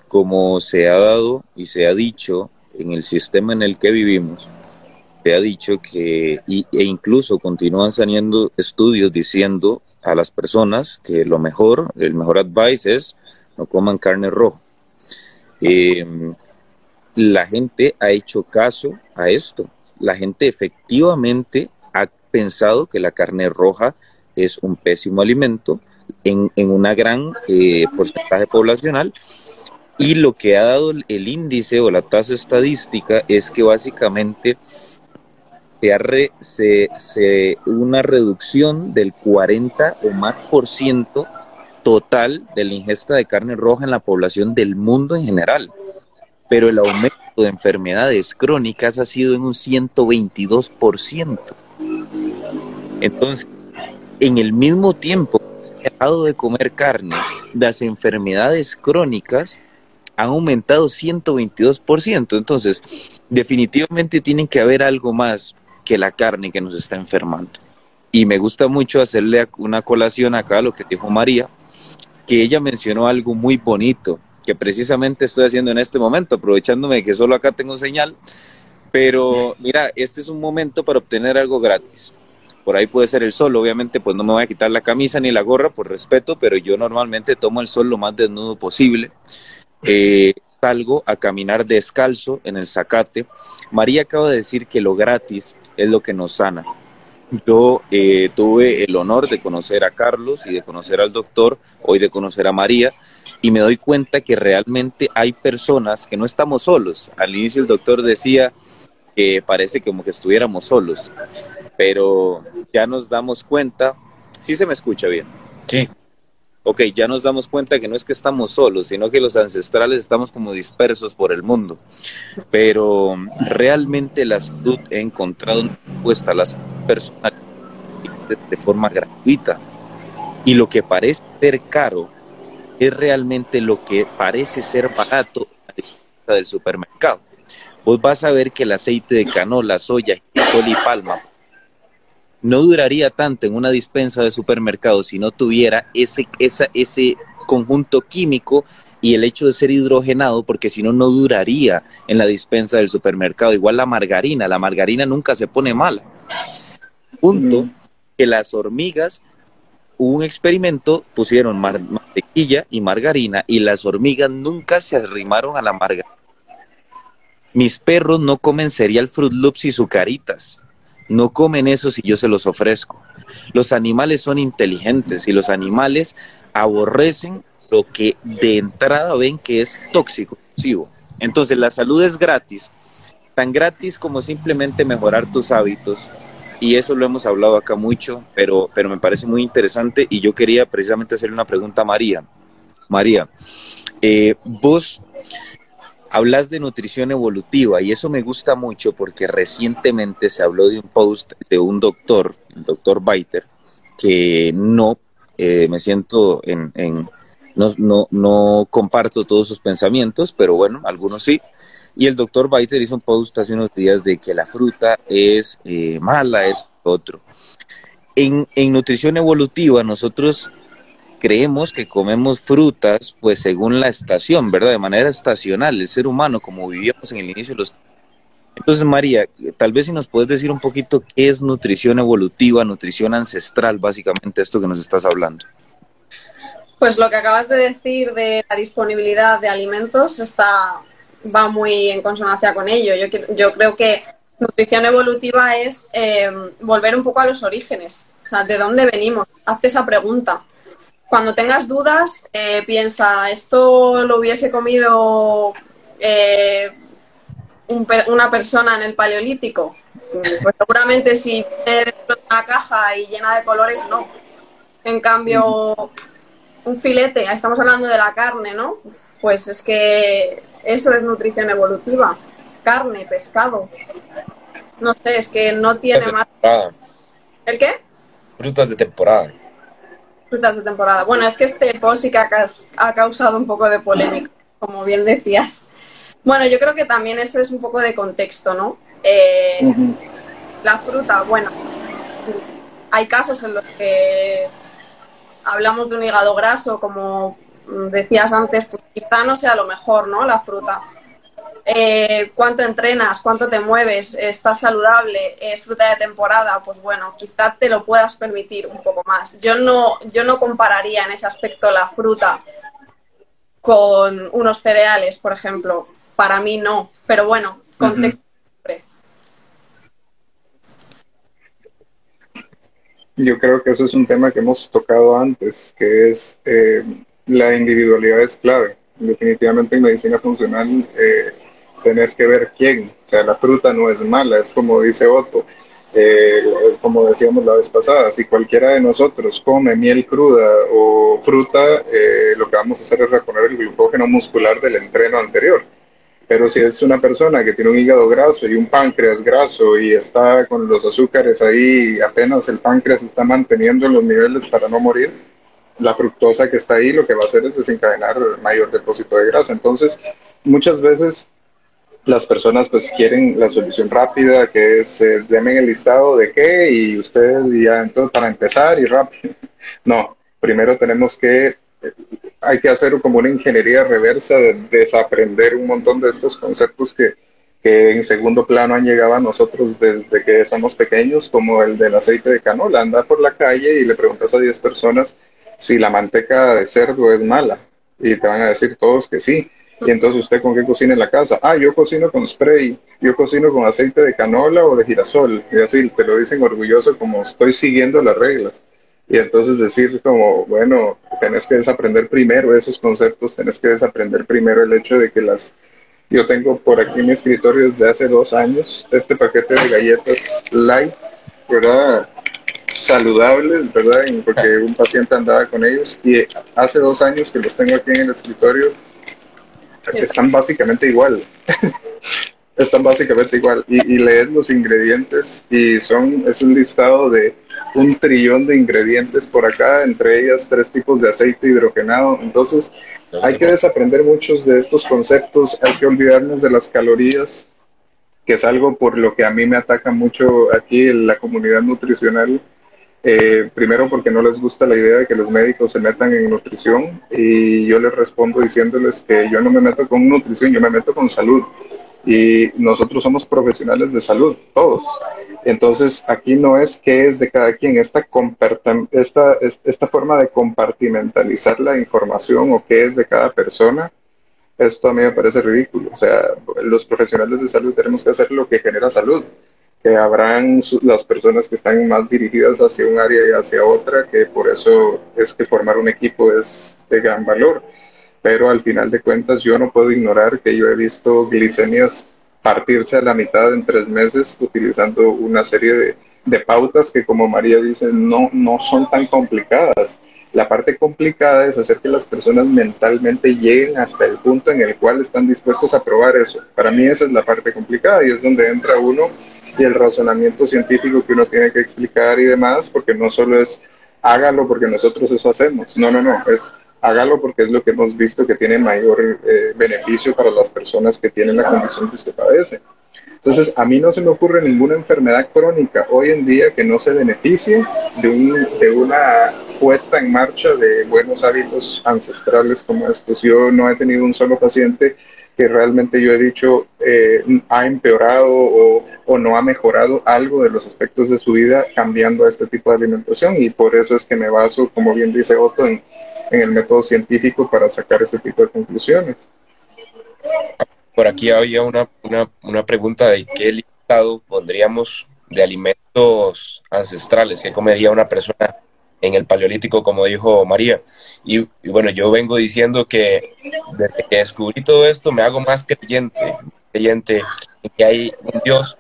como se ha dado y se ha dicho en el sistema en el que vivimos, se ha dicho que, e incluso continúan saliendo estudios diciendo a las personas que lo mejor, el mejor advice es no coman carne roja. Em, la gente ha hecho caso a esto. La gente efectivamente ha pensado que la carne roja es un pésimo alimento en, una gran eh, porcentaje poblacional y lo que ha dado el índice o la tasa estadística es que básicamente se ha se, se, una reducción del 40 o más por ciento total de la ingesta de carne roja en la población del mundo en general, pero el aumento de enfermedades crónicas ha sido en un 122%. Entonces, en el mismo tiempo que dejado de comer carne, las enfermedades crónicas han aumentado 122%. Entonces, definitivamente tiene que haber algo más que la carne que nos está enfermando. Y me gusta mucho hacerle una colación acá a lo que dijo María, que ella mencionó algo muy bonito, que precisamente estoy haciendo en este momento, aprovechándome de que solo acá tengo señal. Pero mira, este es un momento para obtener algo gratis. Por ahí puede ser el sol, obviamente pues no me voy a quitar la camisa ni la gorra por respeto, pero yo normalmente tomo el sol lo más desnudo posible. Eh, salgo a caminar descalzo en el zacate. María acaba de decir que lo gratis es lo que nos sana. Yo eh, tuve el honor de conocer a Carlos y de conocer al doctor, hoy de conocer a María, y me doy cuenta que realmente hay personas que no estamos solos. Al inicio el doctor decía que parece como que estuviéramos solos, pero ya nos damos cuenta, sí se me escucha bien. Sí. Ok, ya nos damos cuenta que no es que estamos solos, sino que los ancestrales estamos como dispersos por el mundo. Pero realmente la salud he encontrado una respuesta a las personas de forma gratuita. Y lo que parece ser caro es realmente lo que parece ser barato del supermercado. Vos vas a ver que el aceite de canola, soya, sol y palma no duraría tanto en una dispensa de supermercado si no tuviera ese, esa, ese conjunto químico y el hecho de ser hidrogenado, porque si no, no duraría en la dispensa del supermercado. Igual la margarina, la margarina nunca se pone mala. Punto que las hormigas hubo un experimento, pusieron mantequilla y margarina y las hormigas nunca se arrimaron a la margarina. Mis perros no comen cereal Fruit Loops y sucaritas. No comen eso si yo se los ofrezco. Los animales son inteligentes y los animales aborrecen lo que de entrada ven que es tóxico. Entonces la salud es gratis, tan gratis como simplemente mejorar tus hábitos, y eso lo hemos hablado acá mucho, pero, pero me parece muy interesante y yo quería precisamente hacerle una pregunta a María. María, eh, vos hablas de nutrición evolutiva y eso me gusta mucho porque recientemente se habló de un post de un doctor, el doctor Biter, que no eh, me siento en, en no, no, no comparto todos sus pensamientos, pero bueno, algunos sí, y el doctor Biter hizo un post hace unos días de que la fruta es eh, mala, es otro. En, en nutrición evolutiva nosotros creemos que comemos frutas pues según la estación, ¿verdad? De manera estacional, el ser humano como vivíamos en el inicio de los... Entonces, María, tal vez si nos puedes decir un poquito qué es nutrición evolutiva, nutrición ancestral, básicamente esto que nos estás hablando. Pues lo que acabas de decir de la disponibilidad de alimentos está va muy en consonancia con ello. Yo, yo creo que nutrición evolutiva es eh, volver un poco a los orígenes, o sea, ¿de dónde venimos? Hazte esa pregunta. Cuando tengas dudas, eh, piensa, ¿esto lo hubiese comido eh, una persona en el paleolítico? Pues seguramente si dentro de una caja y llena de colores, no. En cambio, un filete, estamos hablando de la carne, ¿no? Pues es que eso es nutrición evolutiva. Carne, pescado. No sé, es que no tiene más. ¿El qué? Frutas de temporada. Frutas de temporada. Bueno, es que este post sí que ha causado un poco de polémica, como bien decías. Bueno, yo creo que también eso es un poco de contexto, ¿no? Eh, la fruta, bueno, hay casos en los que hablamos de un hígado graso, como decías antes, pues quizá no sea lo mejor, ¿no? La fruta. Eh, cuánto entrenas, cuánto te mueves, estás saludable, es fruta de temporada, pues bueno, quizá te lo puedas permitir un poco más. Yo no, yo no compararía en ese aspecto la fruta con unos cereales, por ejemplo. Para mí no, pero bueno, contexto. Yo creo que eso es un tema que hemos tocado antes, que es eh, la individualidad es clave. Definitivamente en medicina funcional eh, tenés que ver quién. O sea, la fruta no es mala, es como dice Otto. Eh, como decíamos la vez pasada, si cualquiera de nosotros come miel cruda o fruta, eh, lo que vamos a hacer es reponer el glucógeno muscular del entreno anterior. Pero si es una persona que tiene un hígado graso y un páncreas graso y está con los azúcares ahí, apenas el páncreas está manteniendo los niveles para no morir, la fructosa que está ahí lo que va a hacer es desencadenar mayor depósito de grasa. Entonces, muchas veces las personas pues quieren la solución rápida, que es eh, denme el listado de qué y ustedes ya entonces para empezar y rápido. (laughs) No, primero tenemos que, eh, hay que hacer como una ingeniería reversa de desaprender un montón de estos conceptos que, que en segundo plano han llegado a nosotros desde que somos pequeños, como el del aceite de canola. Anda por la calle y le preguntas a 10 personas si la manteca de cerdo es mala y te van a decir todos que sí y entonces, ¿usted con qué cocina en la casa? Ah, yo cocino con spray, yo cocino con aceite de canola o de girasol. Y así te lo dicen orgulloso como estoy siguiendo las reglas. Y entonces decir como, bueno, tenés que desaprender primero esos conceptos, tenés que desaprender primero el hecho de que las... Yo tengo por aquí en mi escritorio desde hace dos años este paquete de galletas light, ¿verdad? Saludables, ¿verdad? Porque un paciente andaba con ellos y hace dos años que los tengo aquí en el escritorio están básicamente igual. (laughs) están básicamente igual. Y, y, lees los ingredientes y son, es un listado de un trillón de ingredientes por acá, entre ellas tres tipos de aceite hidrogenado. Entonces, hay que desaprender muchos de estos conceptos, hay que olvidarnos de las calorías, que es algo por lo que a mí me ataca mucho aquí en la comunidad nutricional eh, primero porque no les gusta la idea de que los médicos se metan en nutrición y yo les respondo diciéndoles que yo no me meto con nutrición, yo me meto con salud. Y nosotros somos profesionales de salud, todos. Entonces, aquí no es qué es de cada quien, esta, esta, esta forma de compartimentalizar la información o qué es de cada persona, esto a mí me parece ridículo. O sea, los profesionales de salud tenemos que hacer lo que genera salud que habrán las personas que están más dirigidas hacia un área y hacia otra, que por eso es que formar un equipo es de gran valor. Pero al final de cuentas yo no puedo ignorar que yo he visto glicemias partirse a la mitad en tres meses utilizando una serie de, de pautas que como María dice no, no son tan complicadas. La parte complicada es hacer que las personas mentalmente lleguen hasta el punto en el cual están dispuestos a probar eso. Para mí esa es la parte complicada y es donde entra uno y el razonamiento científico que uno tiene que explicar y demás, porque no solo es hágalo porque nosotros eso hacemos, no, no, no, es hágalo porque es lo que hemos visto que tiene mayor eh, beneficio para las personas que tienen la condición que usted padece. Entonces, a mí no se me ocurre ninguna enfermedad crónica hoy en día que no se beneficie de, un, de una puesta en marcha de buenos hábitos ancestrales como estos. Yo no he tenido un solo paciente que realmente yo he dicho eh, ha empeorado o, no ha mejorado algo de los aspectos de su vida cambiando a este tipo de alimentación y por eso es que me baso, como bien dice Otto, en, en el método científico para sacar este tipo de conclusiones. Por aquí había una, una, una pregunta de qué listado pondríamos de alimentos ancestrales que comería una persona en el Paleolítico, como dijo María. Y, bueno, yo vengo diciendo que desde que descubrí todo esto me hago más creyente, creyente en que hay un Dios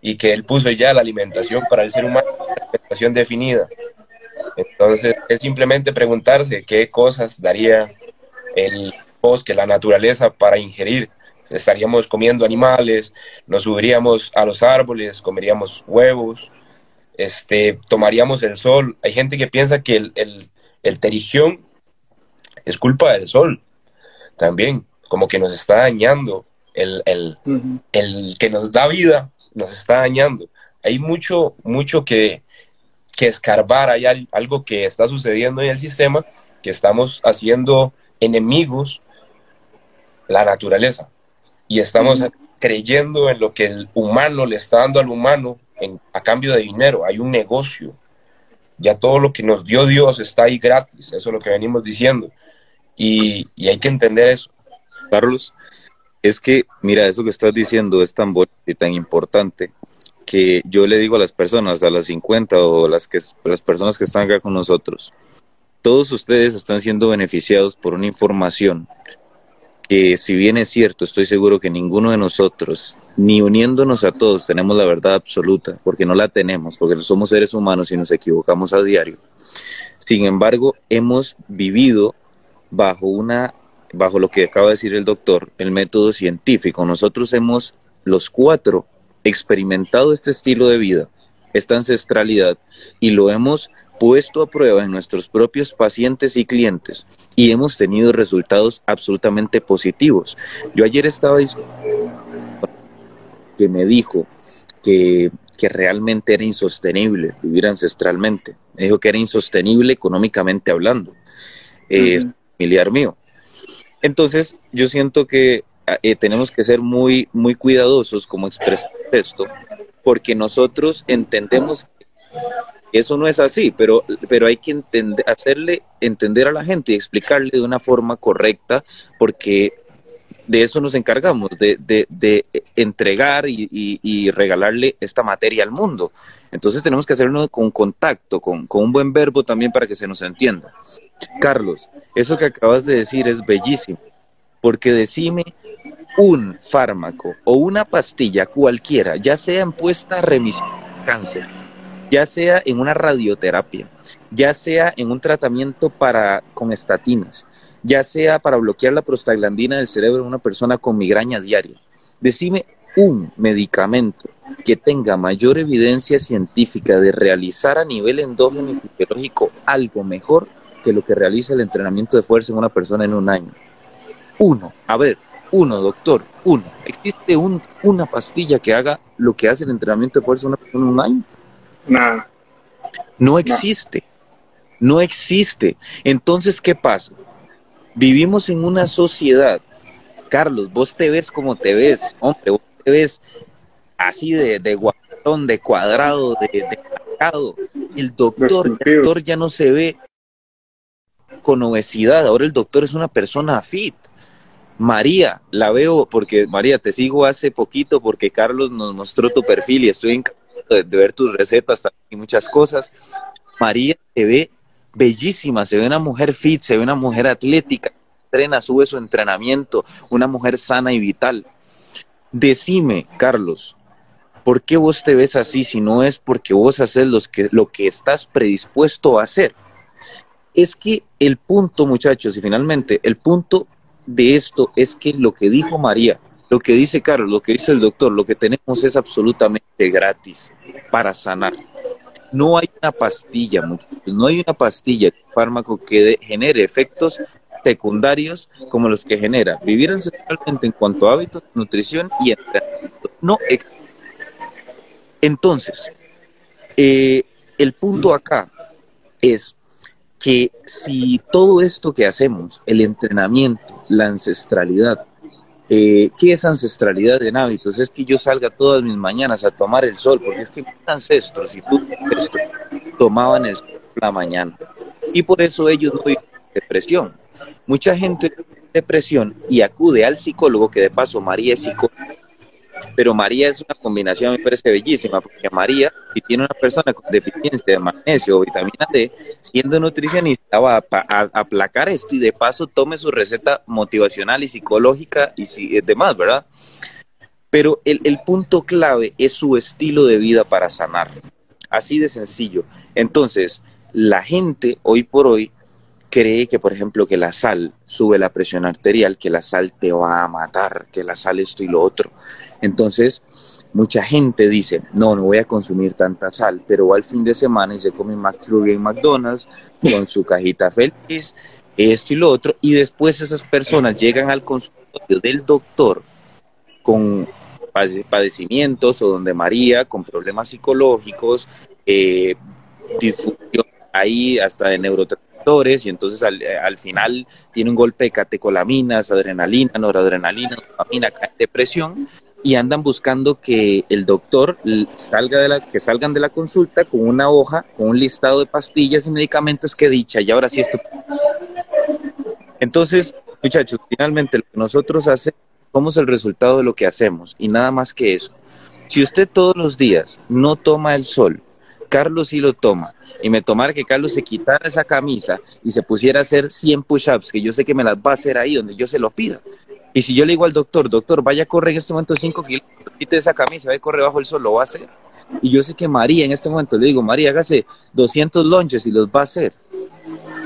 y que Él puso ya la alimentación para el ser humano, una alimentación definida. Entonces, es simplemente preguntarse qué cosas daría el bosque, la naturaleza para ingerir. Estaríamos comiendo animales, nos subiríamos a los árboles, comeríamos huevos, este, tomaríamos el sol. Hay gente que piensa que el, el, terigión es culpa del sol también, como que nos está dañando, el, el, el, que nos da vida nos está dañando. Hay mucho, mucho que, que escarbar, hay algo que está sucediendo en el sistema, que estamos haciendo enemigos la naturaleza. Y estamos creyendo en lo que el humano le está dando al humano a cambio de dinero, hay un negocio. Ya todo lo que nos dio Dios está ahí gratis, eso es lo que venimos diciendo. Y, hay que entender eso. Carlos, es que, mira, eso que estás diciendo es tan y tan importante que yo le digo a las personas, a las 50 o las, que, las personas que están acá con nosotros, todos ustedes están siendo beneficiados por una información que si bien es cierto, estoy seguro que ninguno de nosotros, ni uniéndonos a todos, tenemos la verdad absoluta, porque no la tenemos, porque somos seres humanos y nos equivocamos a diario. Sin embargo, hemos vivido bajo una bajo lo que acaba de decir el doctor, el método científico. Nosotros hemos los cuatro experimentado este estilo de vida, esta ancestralidad y lo hemos puesto a prueba en nuestros propios pacientes y clientes y hemos tenido resultados absolutamente positivos. Yo ayer estaba que me dijo que, que realmente era insostenible vivir ancestralmente. Me dijo que era insostenible económicamente hablando, eh, familiar mío. Entonces, yo siento que eh, tenemos que ser muy, muy cuidadosos como expresar esto, porque nosotros entendemos que eso no es así, pero, pero hay que hacerle entender a la gente y explicarle de una forma correcta, porque de eso nos encargamos, de, de, entregar y, regalarle esta materia al mundo. Entonces tenemos que hacerlo con contacto, con, con un buen verbo también para que se nos entienda. Carlos, eso que acabas de decir es bellísimo, porque decime un fármaco o una pastilla cualquiera, ya sea en puesta remisión de cáncer, ya sea en una radioterapia, ya sea en un tratamiento para con estatinas, ya sea para bloquear la prostaglandina del cerebro de una persona con migraña diaria. Decime un medicamento que tenga mayor evidencia científica de realizar a nivel endógeno y fisiológico algo mejor que lo que realiza el entrenamiento de fuerza en una persona en un año. Uno, a ver, uno, doctor, uno. ¿Existe un, una pastilla que haga lo que hace el entrenamiento de fuerza en una persona en un año? Nada. No existe. No existe. Entonces, ¿qué pasa? Vivimos en una sociedad. Carlos, vos te ves como te ves. Hombre, vos te ves así de, de guatón, de cuadrado, de, de El doctor, el doctor ya no se ve con obesidad. Ahora el doctor es una persona fit. María, la veo porque, María, te sigo hace poquito porque Carlos nos mostró tu perfil y estoy encantado de, ver tus recetas y muchas cosas. María se ve bellísima, se ve una mujer fit, se ve una mujer atlética, entrena, sube su entrenamiento, una mujer sana y vital. Decime, Carlos, ¿por qué vos te ves así si no es porque vos haces los que, lo que estás predispuesto a hacer? Es que el punto, muchachos, y finalmente, el punto de esto es que lo que dijo María, lo que dice Carlos, lo que dice el doctor, lo que tenemos es absolutamente gratis para sanar. No hay una pastilla, no hay una pastilla, fármaco que genere efectos secundarios como los que genera vivir ancestralmente en cuanto a hábitos, nutrición y entrenamiento. No Entonces, eh, el punto acá es que si todo esto que hacemos, el entrenamiento, la ancestralidad, eh, ¿Qué es ancestralidad en hábitos? Es que yo salga todas mis mañanas a tomar el sol, porque es que mis ancestros y tú tomaban el sol por la mañana. Y por eso ellos no viven depresión. Mucha gente depresión y acude al psicólogo, que de paso María es psicóloga, pero María es una combinación, me parece bellísima, porque María, si tiene una persona con deficiencia de magnesio o vitamina D, siendo nutricionista, va a, aplacar esto y de paso tome su receta motivacional y psicológica y eh, demás, ¿verdad? Pero el, el punto clave es su estilo de vida para sanar. Así de sencillo. Entonces, la gente hoy por hoy cree que, por ejemplo, que la sal sube la presión arterial, que la sal te va a matar, que la sal esto y lo otro. Entonces, mucha gente dice, no, no voy a consumir tanta sal, pero va al fin de semana y se come McFlurry en McDonald's con su cajita feliz, esto y lo otro, y después esas personas llegan al consultorio del doctor con padecimientos o donde María con problemas psicológicos, eh, disfunción ahí hasta de neurotransmisores y entonces al, al, final tiene un golpe de catecolaminas, adrenalina, noradrenalina, depresión y andan buscando que el doctor salga de la, que salgan de la consulta con una hoja, con un listado de pastillas y medicamentos que dicha, y ahora sí esto. Entonces, muchachos, finalmente lo que nosotros hacemos somos el resultado de lo que hacemos y nada más que eso. Si usted todos los días no toma el sol, Carlos sí lo toma, y me tomara que Carlos se quitara esa camisa y se pusiera a hacer 100 push-ups, que yo sé que me las va a hacer ahí donde yo se lo pida, y si yo le digo al doctor, doctor, vaya a correr en este momento 5 kilómetros, quite esa camisa, vaya a correr bajo el sol, lo va a hacer. Y yo sé que María en este momento le digo, María, hágase 200 lonches y los va a hacer.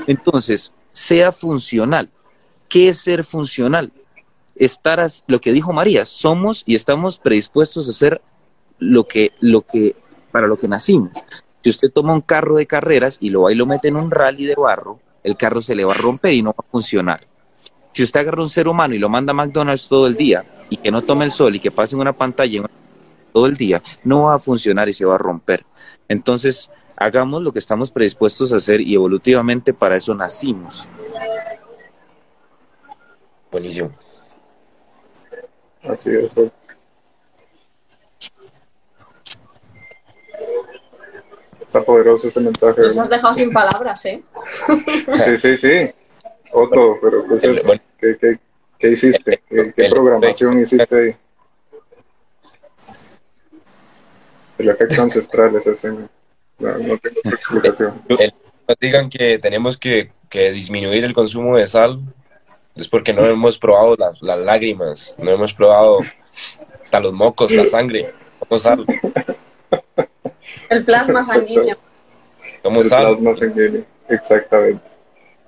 Entonces, sea funcional. ¿Qué es ser funcional? Estar, lo que dijo María, somos y estamos predispuestos a hacer lo que, lo que, para lo que nacimos. Si usted toma un carro de carreras y lo va y lo mete en un rally de barro, el carro se le va a romper y no va a funcionar. Si usted agarra un ser humano y lo manda a McDonald's todo el día y que no tome el sol y que pase en una pantalla todo el día, no va a funcionar y se va a romper. Entonces, hagamos lo que estamos predispuestos a hacer y evolutivamente para eso nacimos. Buenísimo. Así es. Está poderoso ese mensaje. Nos has dejado sin palabras, ¿eh? (laughs) Sí, sí, sí. Otto, pero pues ¿qué, qué, hiciste? ¿Qué, programación hiciste ahí? El efecto ancestral es ese. No, no tengo otra explicación. Nos digan que tenemos que, que disminuir el consumo de sal es porque no hemos probado las, las lágrimas, no hemos probado hasta los mocos, la sangre. Como sal. El plasma sanguíneo. Como el plasma sanguíneo, exactamente.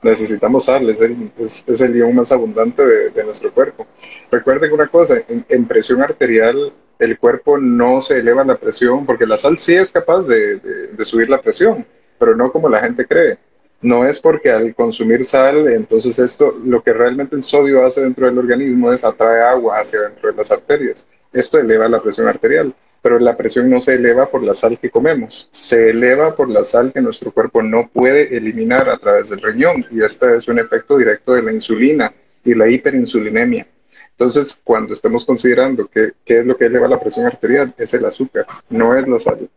Necesitamos sal, es el, es, el ion más abundante de, nuestro cuerpo. Recuerden una cosa, en, presión arterial el cuerpo no se eleva la presión, porque la sal sí es capaz de, de subir la presión, pero no como la gente cree no es porque al consumir sal, entonces esto, lo que realmente el sodio hace dentro del organismo es atrae agua hacia dentro de las arterias. Esto eleva la presión arterial, pero la presión no se eleva por la sal que comemos, se eleva por la sal que nuestro cuerpo no puede eliminar a través del riñón y este es un efecto directo de la insulina y la hiperinsulinemia. Entonces, cuando estamos considerando qué es lo que eleva la presión arterial, es el azúcar, no es la sal,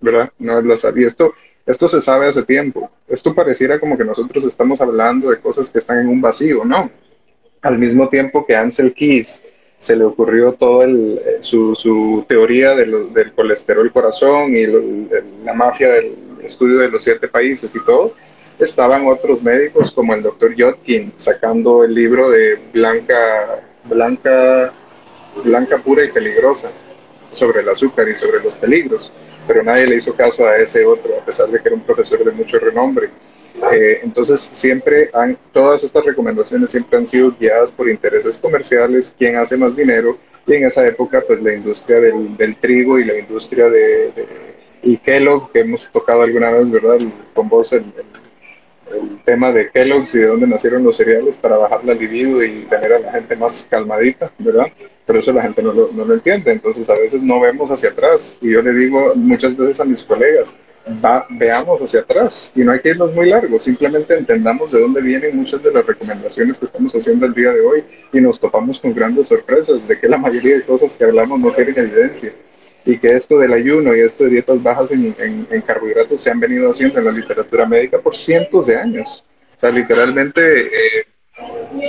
¿verdad? No es la sal. Y esto esto se sabe hace tiempo. Esto pareciera como que nosotros estamos hablando de cosas que están en un vacío, ¿no? Al mismo tiempo que Ansel Keys se le ocurrió toda eh, su, teoría del colesterol corazón y la mafia del estudio de los siete países y todo, estaban otros médicos como el doctor Jotkin sacando el libro de Blanca, Blanca, Blanca pura y peligrosa sobre el azúcar y sobre los peligros pero nadie le hizo caso a ese otro, a pesar de que era un profesor de mucho renombre. Eh, entonces, siempre han, todas estas recomendaciones siempre han sido guiadas por intereses comerciales, quién hace más dinero, y en esa época, pues la industria del, del trigo y la industria de, y Kellogg, que hemos tocado alguna vez, ¿verdad? Con vos el, el tema de Kellogg's y de dónde nacieron los cereales para bajar la libido y tener a la gente más calmadita, ¿verdad? Pero eso la gente no lo, no lo entiende, entonces a veces no vemos hacia atrás y yo le digo muchas veces a mis colegas, va, veamos hacia atrás y no hay que irnos muy largo, simplemente entendamos de dónde vienen muchas de las recomendaciones que estamos haciendo el día de hoy y nos topamos con grandes sorpresas de que la mayoría de cosas que hablamos no tienen evidencia y que esto del ayuno y esto de dietas bajas en, en, carbohidratos se han venido haciendo en la literatura médica por cientos de años. O sea, literalmente eh,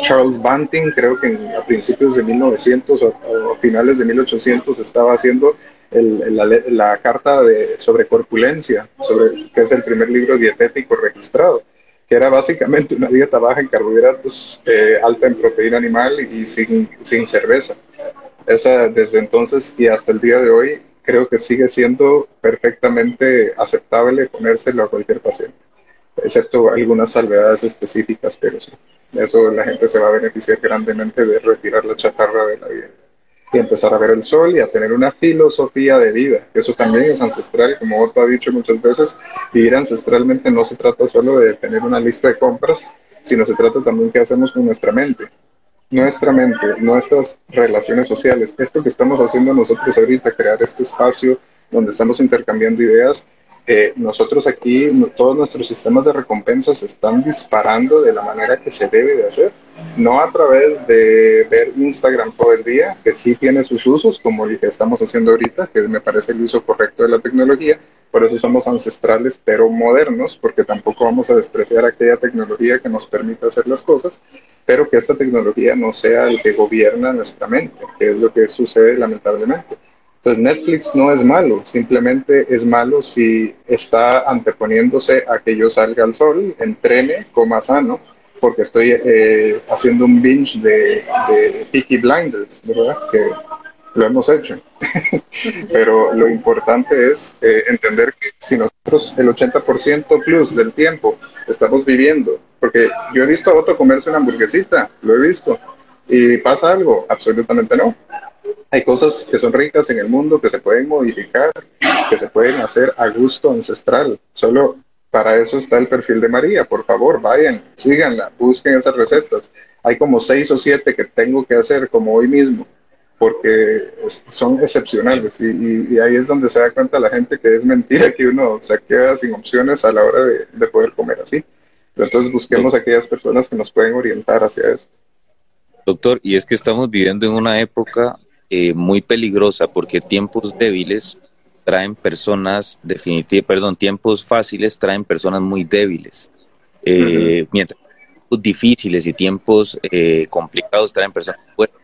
Charles Banting, creo que a principios de 1900 o, a finales de 1800 estaba haciendo el, la, la, carta de, sobre corpulencia, sobre, que es el primer libro dietético registrado, que era básicamente una dieta baja en carbohidratos, eh, alta en proteína animal y sin, sin cerveza. Esa, desde entonces y hasta el día de hoy creo que sigue siendo perfectamente aceptable ponérselo a cualquier paciente, excepto algunas salvedades específicas, pero sí, eso la gente se va a beneficiar grandemente de retirar la chatarra de la vida y empezar a ver el sol y a tener una filosofía de vida, eso también es ancestral, como Otto ha dicho muchas veces, vivir ancestralmente no se trata solo de tener una lista de compras, sino se trata también qué hacemos con nuestra mente. Nuestra mente, nuestras relaciones sociales, esto que estamos haciendo nosotros ahorita, crear este espacio donde estamos intercambiando ideas, eh, nosotros aquí, todos nuestros sistemas de recompensas están disparando de la manera que se debe de hacer, no a través de ver Instagram todo el día, que sí tiene sus usos, como el que estamos haciendo ahorita, que me parece el uso correcto de la tecnología, por eso somos ancestrales pero modernos, porque tampoco vamos a despreciar aquella tecnología que nos permite hacer las cosas, pero que esta tecnología no sea el que gobierna nuestra mente, que es lo que sucede lamentablemente. Entonces Netflix no es malo, simplemente es malo si está anteponiéndose a que yo salga al sol, entrene, coma sano, porque estoy eh, haciendo un binge de, de Peaky Blinders, ¿verdad? Que lo hemos hecho. (laughs) Pero lo importante es eh, entender que si nosotros el 80% plus del tiempo estamos viviendo, porque yo he visto a otro comerse una hamburguesita, lo he visto, y pasa algo, absolutamente no. Hay cosas que son ricas en el mundo que se pueden modificar, que se pueden hacer a gusto ancestral. Solo para eso está el perfil de María. Por favor, vayan, síganla, busquen esas recetas. Hay como seis o siete que tengo que hacer como hoy mismo porque son excepcionales y, ahí es donde se da cuenta la gente que es mentira que uno se queda sin opciones a la hora de, poder comer así. entonces busquemos aquellas personas que nos pueden orientar hacia esto. Doctor, y es que estamos viviendo en una época eh, muy peligrosa porque tiempos débiles traen personas definitivamente, perdón, tiempos fáciles traen personas muy débiles. Eh, mientras tiempos difíciles y tiempos eh, complicados traen personas fuertes.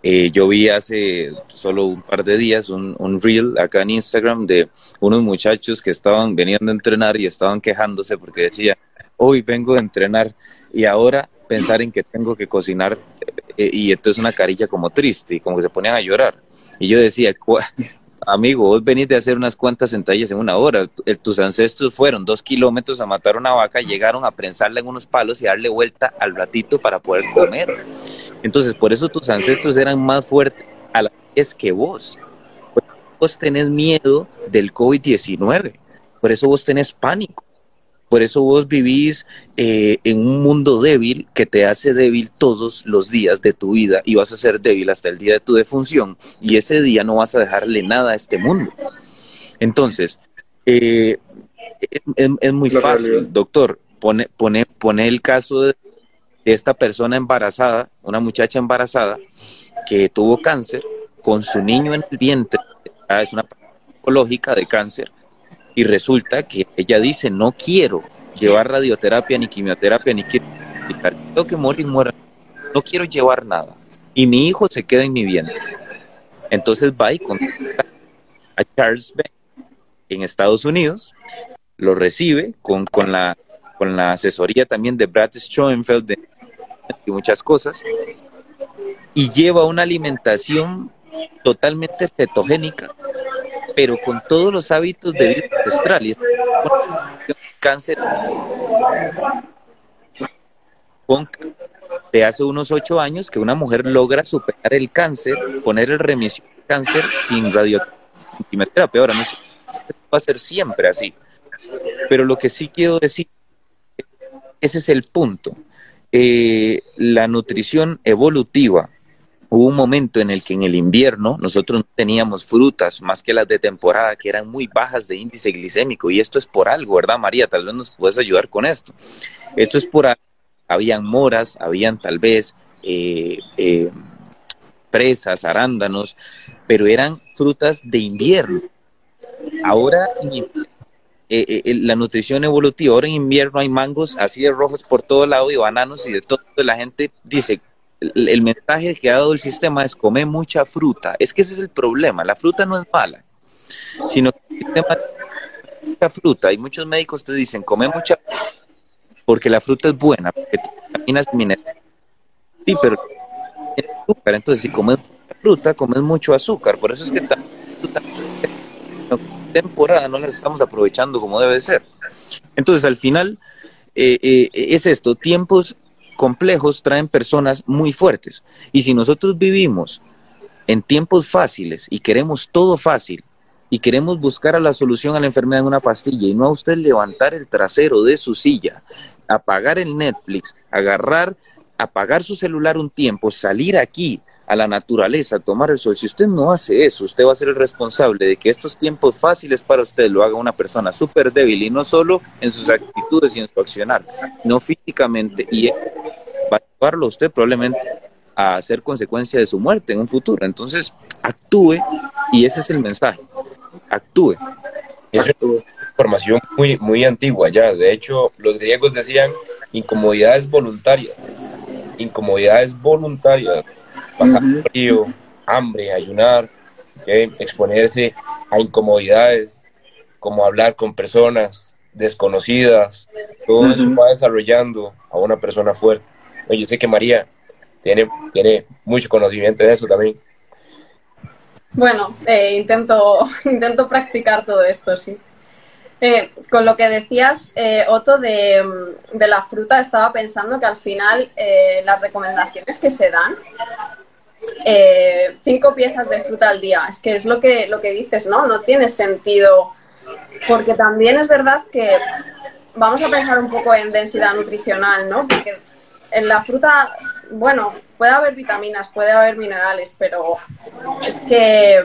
Eh, yo vi hace solo un par de días un, un, reel acá en Instagram de unos muchachos que estaban veniendo a entrenar y estaban quejándose porque decía, hoy vengo de entrenar y ahora pensar en que tengo que cocinar eh, y entonces una carilla como triste y como que se ponían a llorar. Y yo decía, amigo, vos venís de hacer unas cuantas sentadillas en una hora. tus ancestros fueron dos kilómetros a matar una vaca, llegaron a prensarla en unos palos y darle vuelta al ratito para poder comer. Entonces, por eso tus ancestros eran más fuertes a la vez que vos. vos tenés miedo del COVID-19. Por eso vos tenés pánico. Por eso vos vivís eh, en un mundo débil que te hace débil todos los días de tu vida y vas a ser débil hasta el día de tu defunción y ese día no vas a dejarle nada a este mundo. Entonces, eh, es, muy fácil, doctor, pone, pone, pone el caso de esta persona embarazada, una muchacha embarazada que tuvo cáncer con su niño en el vientre, es una psicológica de cáncer, y resulta que ella dice, no quiero llevar radioterapia, ni quimioterapia, ni quiero, tengo que morir, muera, no quiero llevar nada. Y mi hijo se queda en mi vientre. Entonces va y contacta a Charles Bank en Estados Unidos, lo recibe con, con, la, con la asesoría también de Brad Schoenfeld y muchas cosas, y lleva una alimentación totalmente cetogénica pero con todos los hábitos de vida ancestral. Y cáncer de hace unos ocho años que una mujer logra superar el cáncer, poner el remisión del cáncer sin radioterapia. Ahora, no va a ser siempre así. Pero lo que sí quiero decir, ese es el punto. Eh, la nutrición evolutiva hubo un momento en el que en el invierno nosotros no teníamos frutas más que las de temporada que eran muy bajas de índice glicémico y esto es por algo, ¿verdad María? Tal vez nos puedes ayudar con esto. Esto es por algo. Habían moras, habían tal vez eh, eh, presas, arándanos, pero eran frutas de invierno. Ahora eh, la nutrición evolutiva, ahora en invierno hay mangos así de rojos por todo lado y bananos y de todo. La gente dice, el, mensaje que ha dado el sistema es comer mucha fruta. Es que ese es el problema. La fruta no es mala, sino que el sistema mucha fruta. Y muchos médicos te dicen, come mucha porque la fruta es buena, porque vitaminas minerales. Sí, pero tiene azúcar. Entonces, si comes fruta, comes mucho azúcar. Por eso es que temporada no las estamos aprovechando como debe ser. Entonces, al final, eh, eh, es esto, tiempos complejos traen personas muy fuertes. Y si nosotros vivimos en tiempos fáciles y queremos todo fácil y queremos buscar a la solución a la enfermedad en una pastilla y no a usted levantar el trasero de su silla, apagar el Netflix, agarrar, apagar su celular un tiempo, salir aquí a la naturaleza, tomar el sol. Si usted no hace eso, usted va a ser el responsable de que estos tiempos fáciles para usted lo haga una persona súper débil y no solo en sus actitudes y en su accionar, no físicamente. Y va a llevarlo usted probablemente a ser consecuencia de su muerte en un futuro. Entonces, actúe y ese es el mensaje. Actúe. Es una información muy, muy antigua ya. De hecho, los griegos decían incomodidades voluntarias. Incomodidades voluntarias pasar frío, hambre, ayunar, exponerse a incomodidades, como hablar con personas desconocidas, todo eso va desarrollando a una persona fuerte. Yo sé que María tiene, tiene mucho conocimiento de eso también. Bueno, eh, intento, (laughs) intento practicar todo esto, sí. Eh, con lo que decías, eh, Otto, de, de, la fruta, estaba pensando que al final las recomendaciones que se dan eh, cinco piezas de fruta al día. Es que es lo que, lo que dices, ¿no? No tiene sentido. Porque también es verdad que vamos a pensar un poco en densidad nutricional, ¿no? Porque en la fruta, bueno, puede haber vitaminas, puede haber minerales, pero es que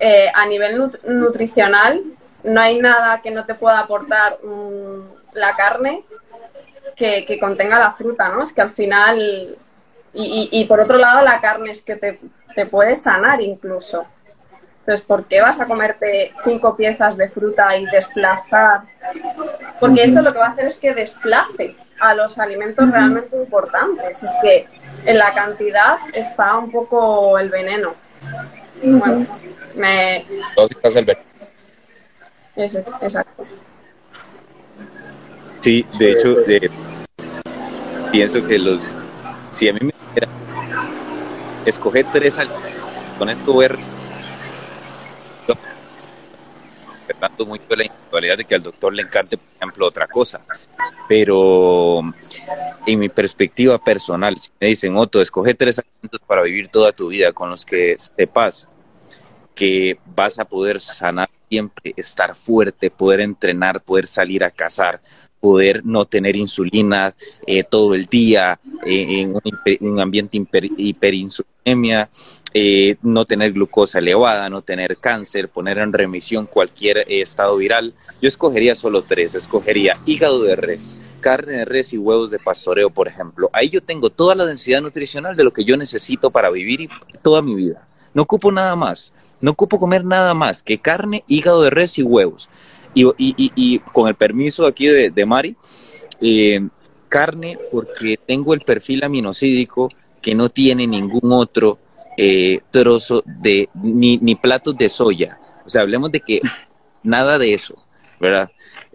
eh, a nivel nutricional no hay nada que no te pueda aportar la carne que, contenga la fruta, ¿no? Es que al final, y, por otro lado la carne es que te, te puede sanar incluso. Entonces, ¿por qué vas a comerte cinco piezas de fruta y desplazar? Porque eso lo que va a hacer es que desplace a los alimentos realmente importantes. Es que en la cantidad está un poco el veneno. Bueno, me... el veneno. exacto. Sí, de hecho, pienso que los... Si a mí me escoger tres alimentos, con esto voy respetando mucho la individualidad de que al doctor le encante, por ejemplo, otra cosa. Pero en mi perspectiva personal, si me dicen, Otto, escoge tres alimentos para vivir toda tu vida con los que sepas que vas a poder sanar siempre, estar fuerte, poder entrenar, poder salir a cazar, poder no tener insulina eh, todo el día eh, en un, ambiente hiperinsulinemia, eh, no tener glucosa elevada, no tener cáncer, poner en remisión cualquier estado viral. Yo escogería solo tres, escogería hígado de res, carne de res y huevos de pastoreo, por ejemplo. Ahí yo tengo toda la densidad nutricional de lo que yo necesito para vivir toda mi vida. No ocupo nada más, no ocupo comer nada más que carne, hígado de res y huevos. Y, con el permiso aquí de, de Mari, eh, carne porque tengo el perfil aminocídico que no tiene ningún otro eh, trozo de, ni, ni, platos de soya. O sea, hablemos de que nada de eso, ¿verdad?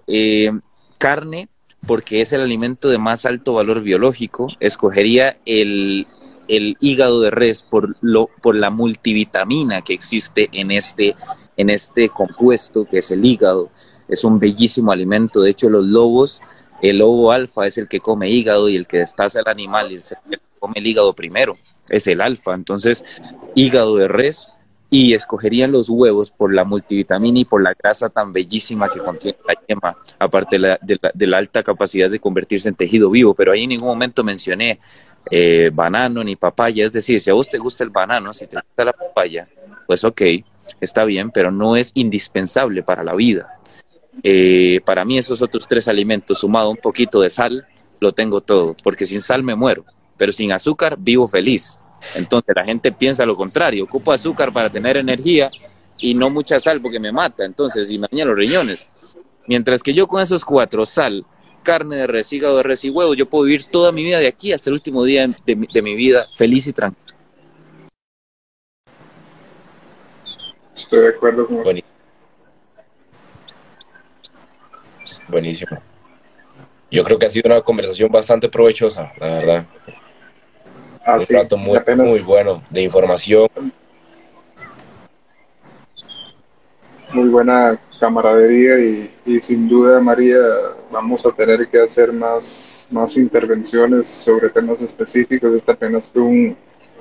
Eh, carne porque es el alimento de más alto valor biológico. Escogería el, el hígado de res por, lo, por la multivitamina que existe en este, en este compuesto que es el hígado es un bellísimo alimento. De hecho, los lobos, el lobo alfa es el que come hígado y el que destaza el animal y el que come el hígado primero, es el alfa. Entonces, hígado de res y escogerían los huevos por la multivitamina y por la grasa tan bellísima que contiene la yema, aparte de la, alta capacidad de convertirse en tejido vivo. Pero ahí en ningún momento mencioné eh, banano ni papaya. Es decir, si a vos te gusta el banano, si te gusta la papaya, pues ok, está bien, pero no es indispensable para la vida. Eh, para mí esos otros tres alimentos, sumado un poquito de sal, lo tengo todo, porque sin sal me muero, pero sin azúcar vivo feliz. Entonces la gente piensa lo contrario, ocupo azúcar para tener energía y no mucha sal porque me mata, entonces si me daña los riñones. Mientras que yo con esos cuatro, sal, carne de res, hígado de res y huevo, yo puedo vivir toda mi vida de aquí hasta el último día de, mi, vida feliz y tranquilo. Estoy de acuerdo con Buenísimo. Yo creo que ha sido una conversación bastante provechosa, la verdad. Ah, un rato muy, muy bueno de información. Muy buena camaradería y, sin duda, María, vamos a tener que hacer más, más intervenciones sobre temas específicos. Esta apenas fue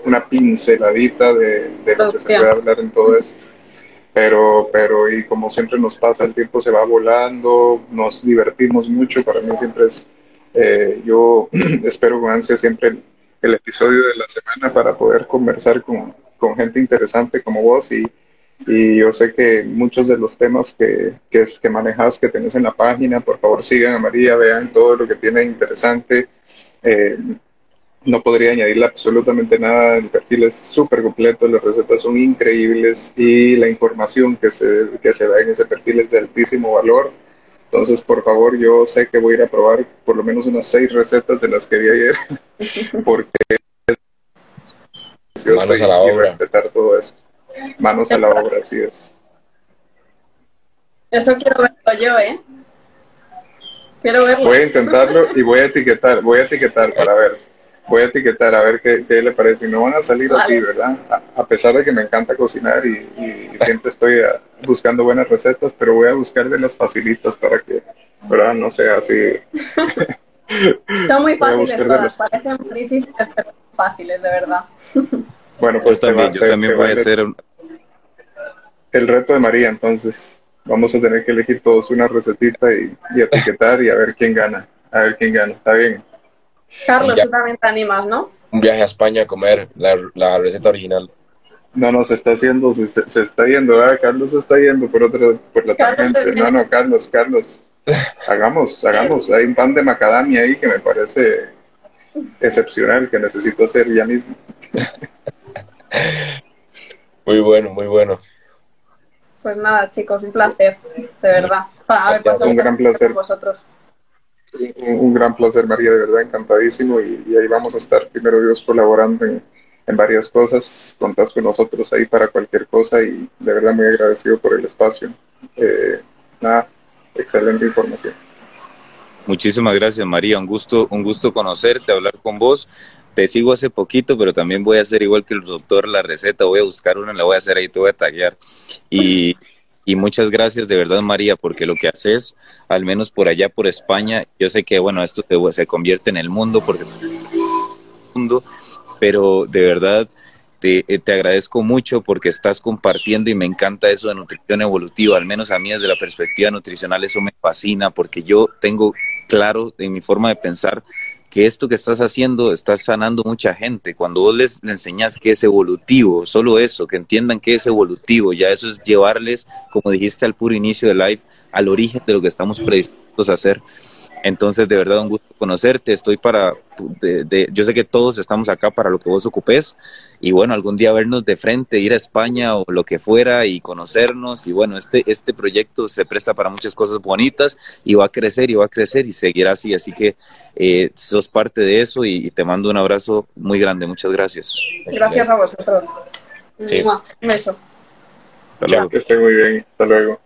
una pinceladita de, de lo que se puede hablar en todo esto pero, pero y como siempre nos pasa, el tiempo se va volando, nos divertimos mucho, para mí siempre es, eh, yo (clears throat) espero con ansia siempre el, episodio de la semana para poder conversar con, con gente interesante como vos y, y, yo sé que muchos de los temas que, que, que manejas, que tenés en la página, por favor sigan a María, vean todo lo que tiene interesante. Eh, no podría añadirle absolutamente nada, el perfil es súper completo, las recetas son increíbles y la información que se, que se da en ese perfil es de altísimo valor. Entonces, por favor, yo sé que voy a ir a probar por lo menos unas seis recetas de las que vi ayer, (laughs) porque manos a la obra. respetar todo eso. Manos a la obra, así es. Eso quiero verlo yo, ¿eh? Quiero verlo. Voy a intentarlo y voy a etiquetar, voy a etiquetar para ver voy a etiquetar a ver qué, qué le parece. Y no van a salir así, ¿verdad? A, pesar de que me encanta cocinar y, siempre estoy ah, buscando buenas recetas, pero voy a buscar de las facilitas para que, ¿verdad? No sea así. (laughs) Son muy fáciles todas, parecen muy difíciles, pero fáciles, de verdad. (laughs) Bueno, pues también, yo también voy a hacer el reto de María, entonces vamos a tener que elegir todos una recetita y, y etiquetar y a ver quién gana, a ver quién gana, ¿está bien? Carlos, tú también te animas, ¿no? un viaje a España a comer la, receta original. No, no, se está haciendo, se, está yendo, ¿verdad? Carlos se está yendo por otra, por la tangente. No, no, Carlos, Carlos. Hagamos, hagamos. Hay un pan de macadamia ahí que me parece excepcional, que necesito hacer ya mismo. (laughs) Muy bueno, muy bueno. Pues nada, chicos, un placer, de verdad. Haber pasado un gran placer. Con vosotros. Un, gran placer, María, de verdad, encantadísimo. Y, ahí vamos a estar, primero Dios, colaborando en, varias cosas. Contás con nosotros ahí para cualquier cosa y de verdad muy agradecido por el espacio. Eh, nada, excelente información. Muchísimas gracias, María. Un gusto, un gusto conocerte, hablar con vos te sigo hace poquito, pero también voy a hacer igual que el doctor la receta, voy a buscar una, la voy a hacer ahí, te voy a taguear. Y, y muchas gracias de verdad, María, porque lo que haces, al menos por allá, por España, yo sé que, bueno, esto se, convierte en el mundo, porque mundo, pero de verdad te, eh, te, agradezco mucho porque estás compartiendo y me encanta eso de nutrición evolutiva, al menos a mí desde la perspectiva nutricional eso me fascina porque yo tengo claro en mi forma de pensar que esto que estás haciendo está sanando mucha gente. Cuando vos les, enseñas que es evolutivo, solo eso, que entiendan que es evolutivo, ya eso es llevarles, como dijiste al puro inicio del live, al origen de lo que estamos predispuestos a hacer. Entonces, de verdad, un gusto conocerte. Estoy para, de, yo sé que todos estamos acá para lo que vos ocupes y bueno, algún día vernos de frente, ir a España o lo que fuera y conocernos. Y bueno, este, este proyecto se presta para muchas cosas bonitas y va a crecer y va a crecer y seguirá así. Así que eh, sos parte de eso y, te mando un abrazo muy grande. Muchas gracias. Gracias a vosotros. Un beso. Que esté muy bien. Hasta luego.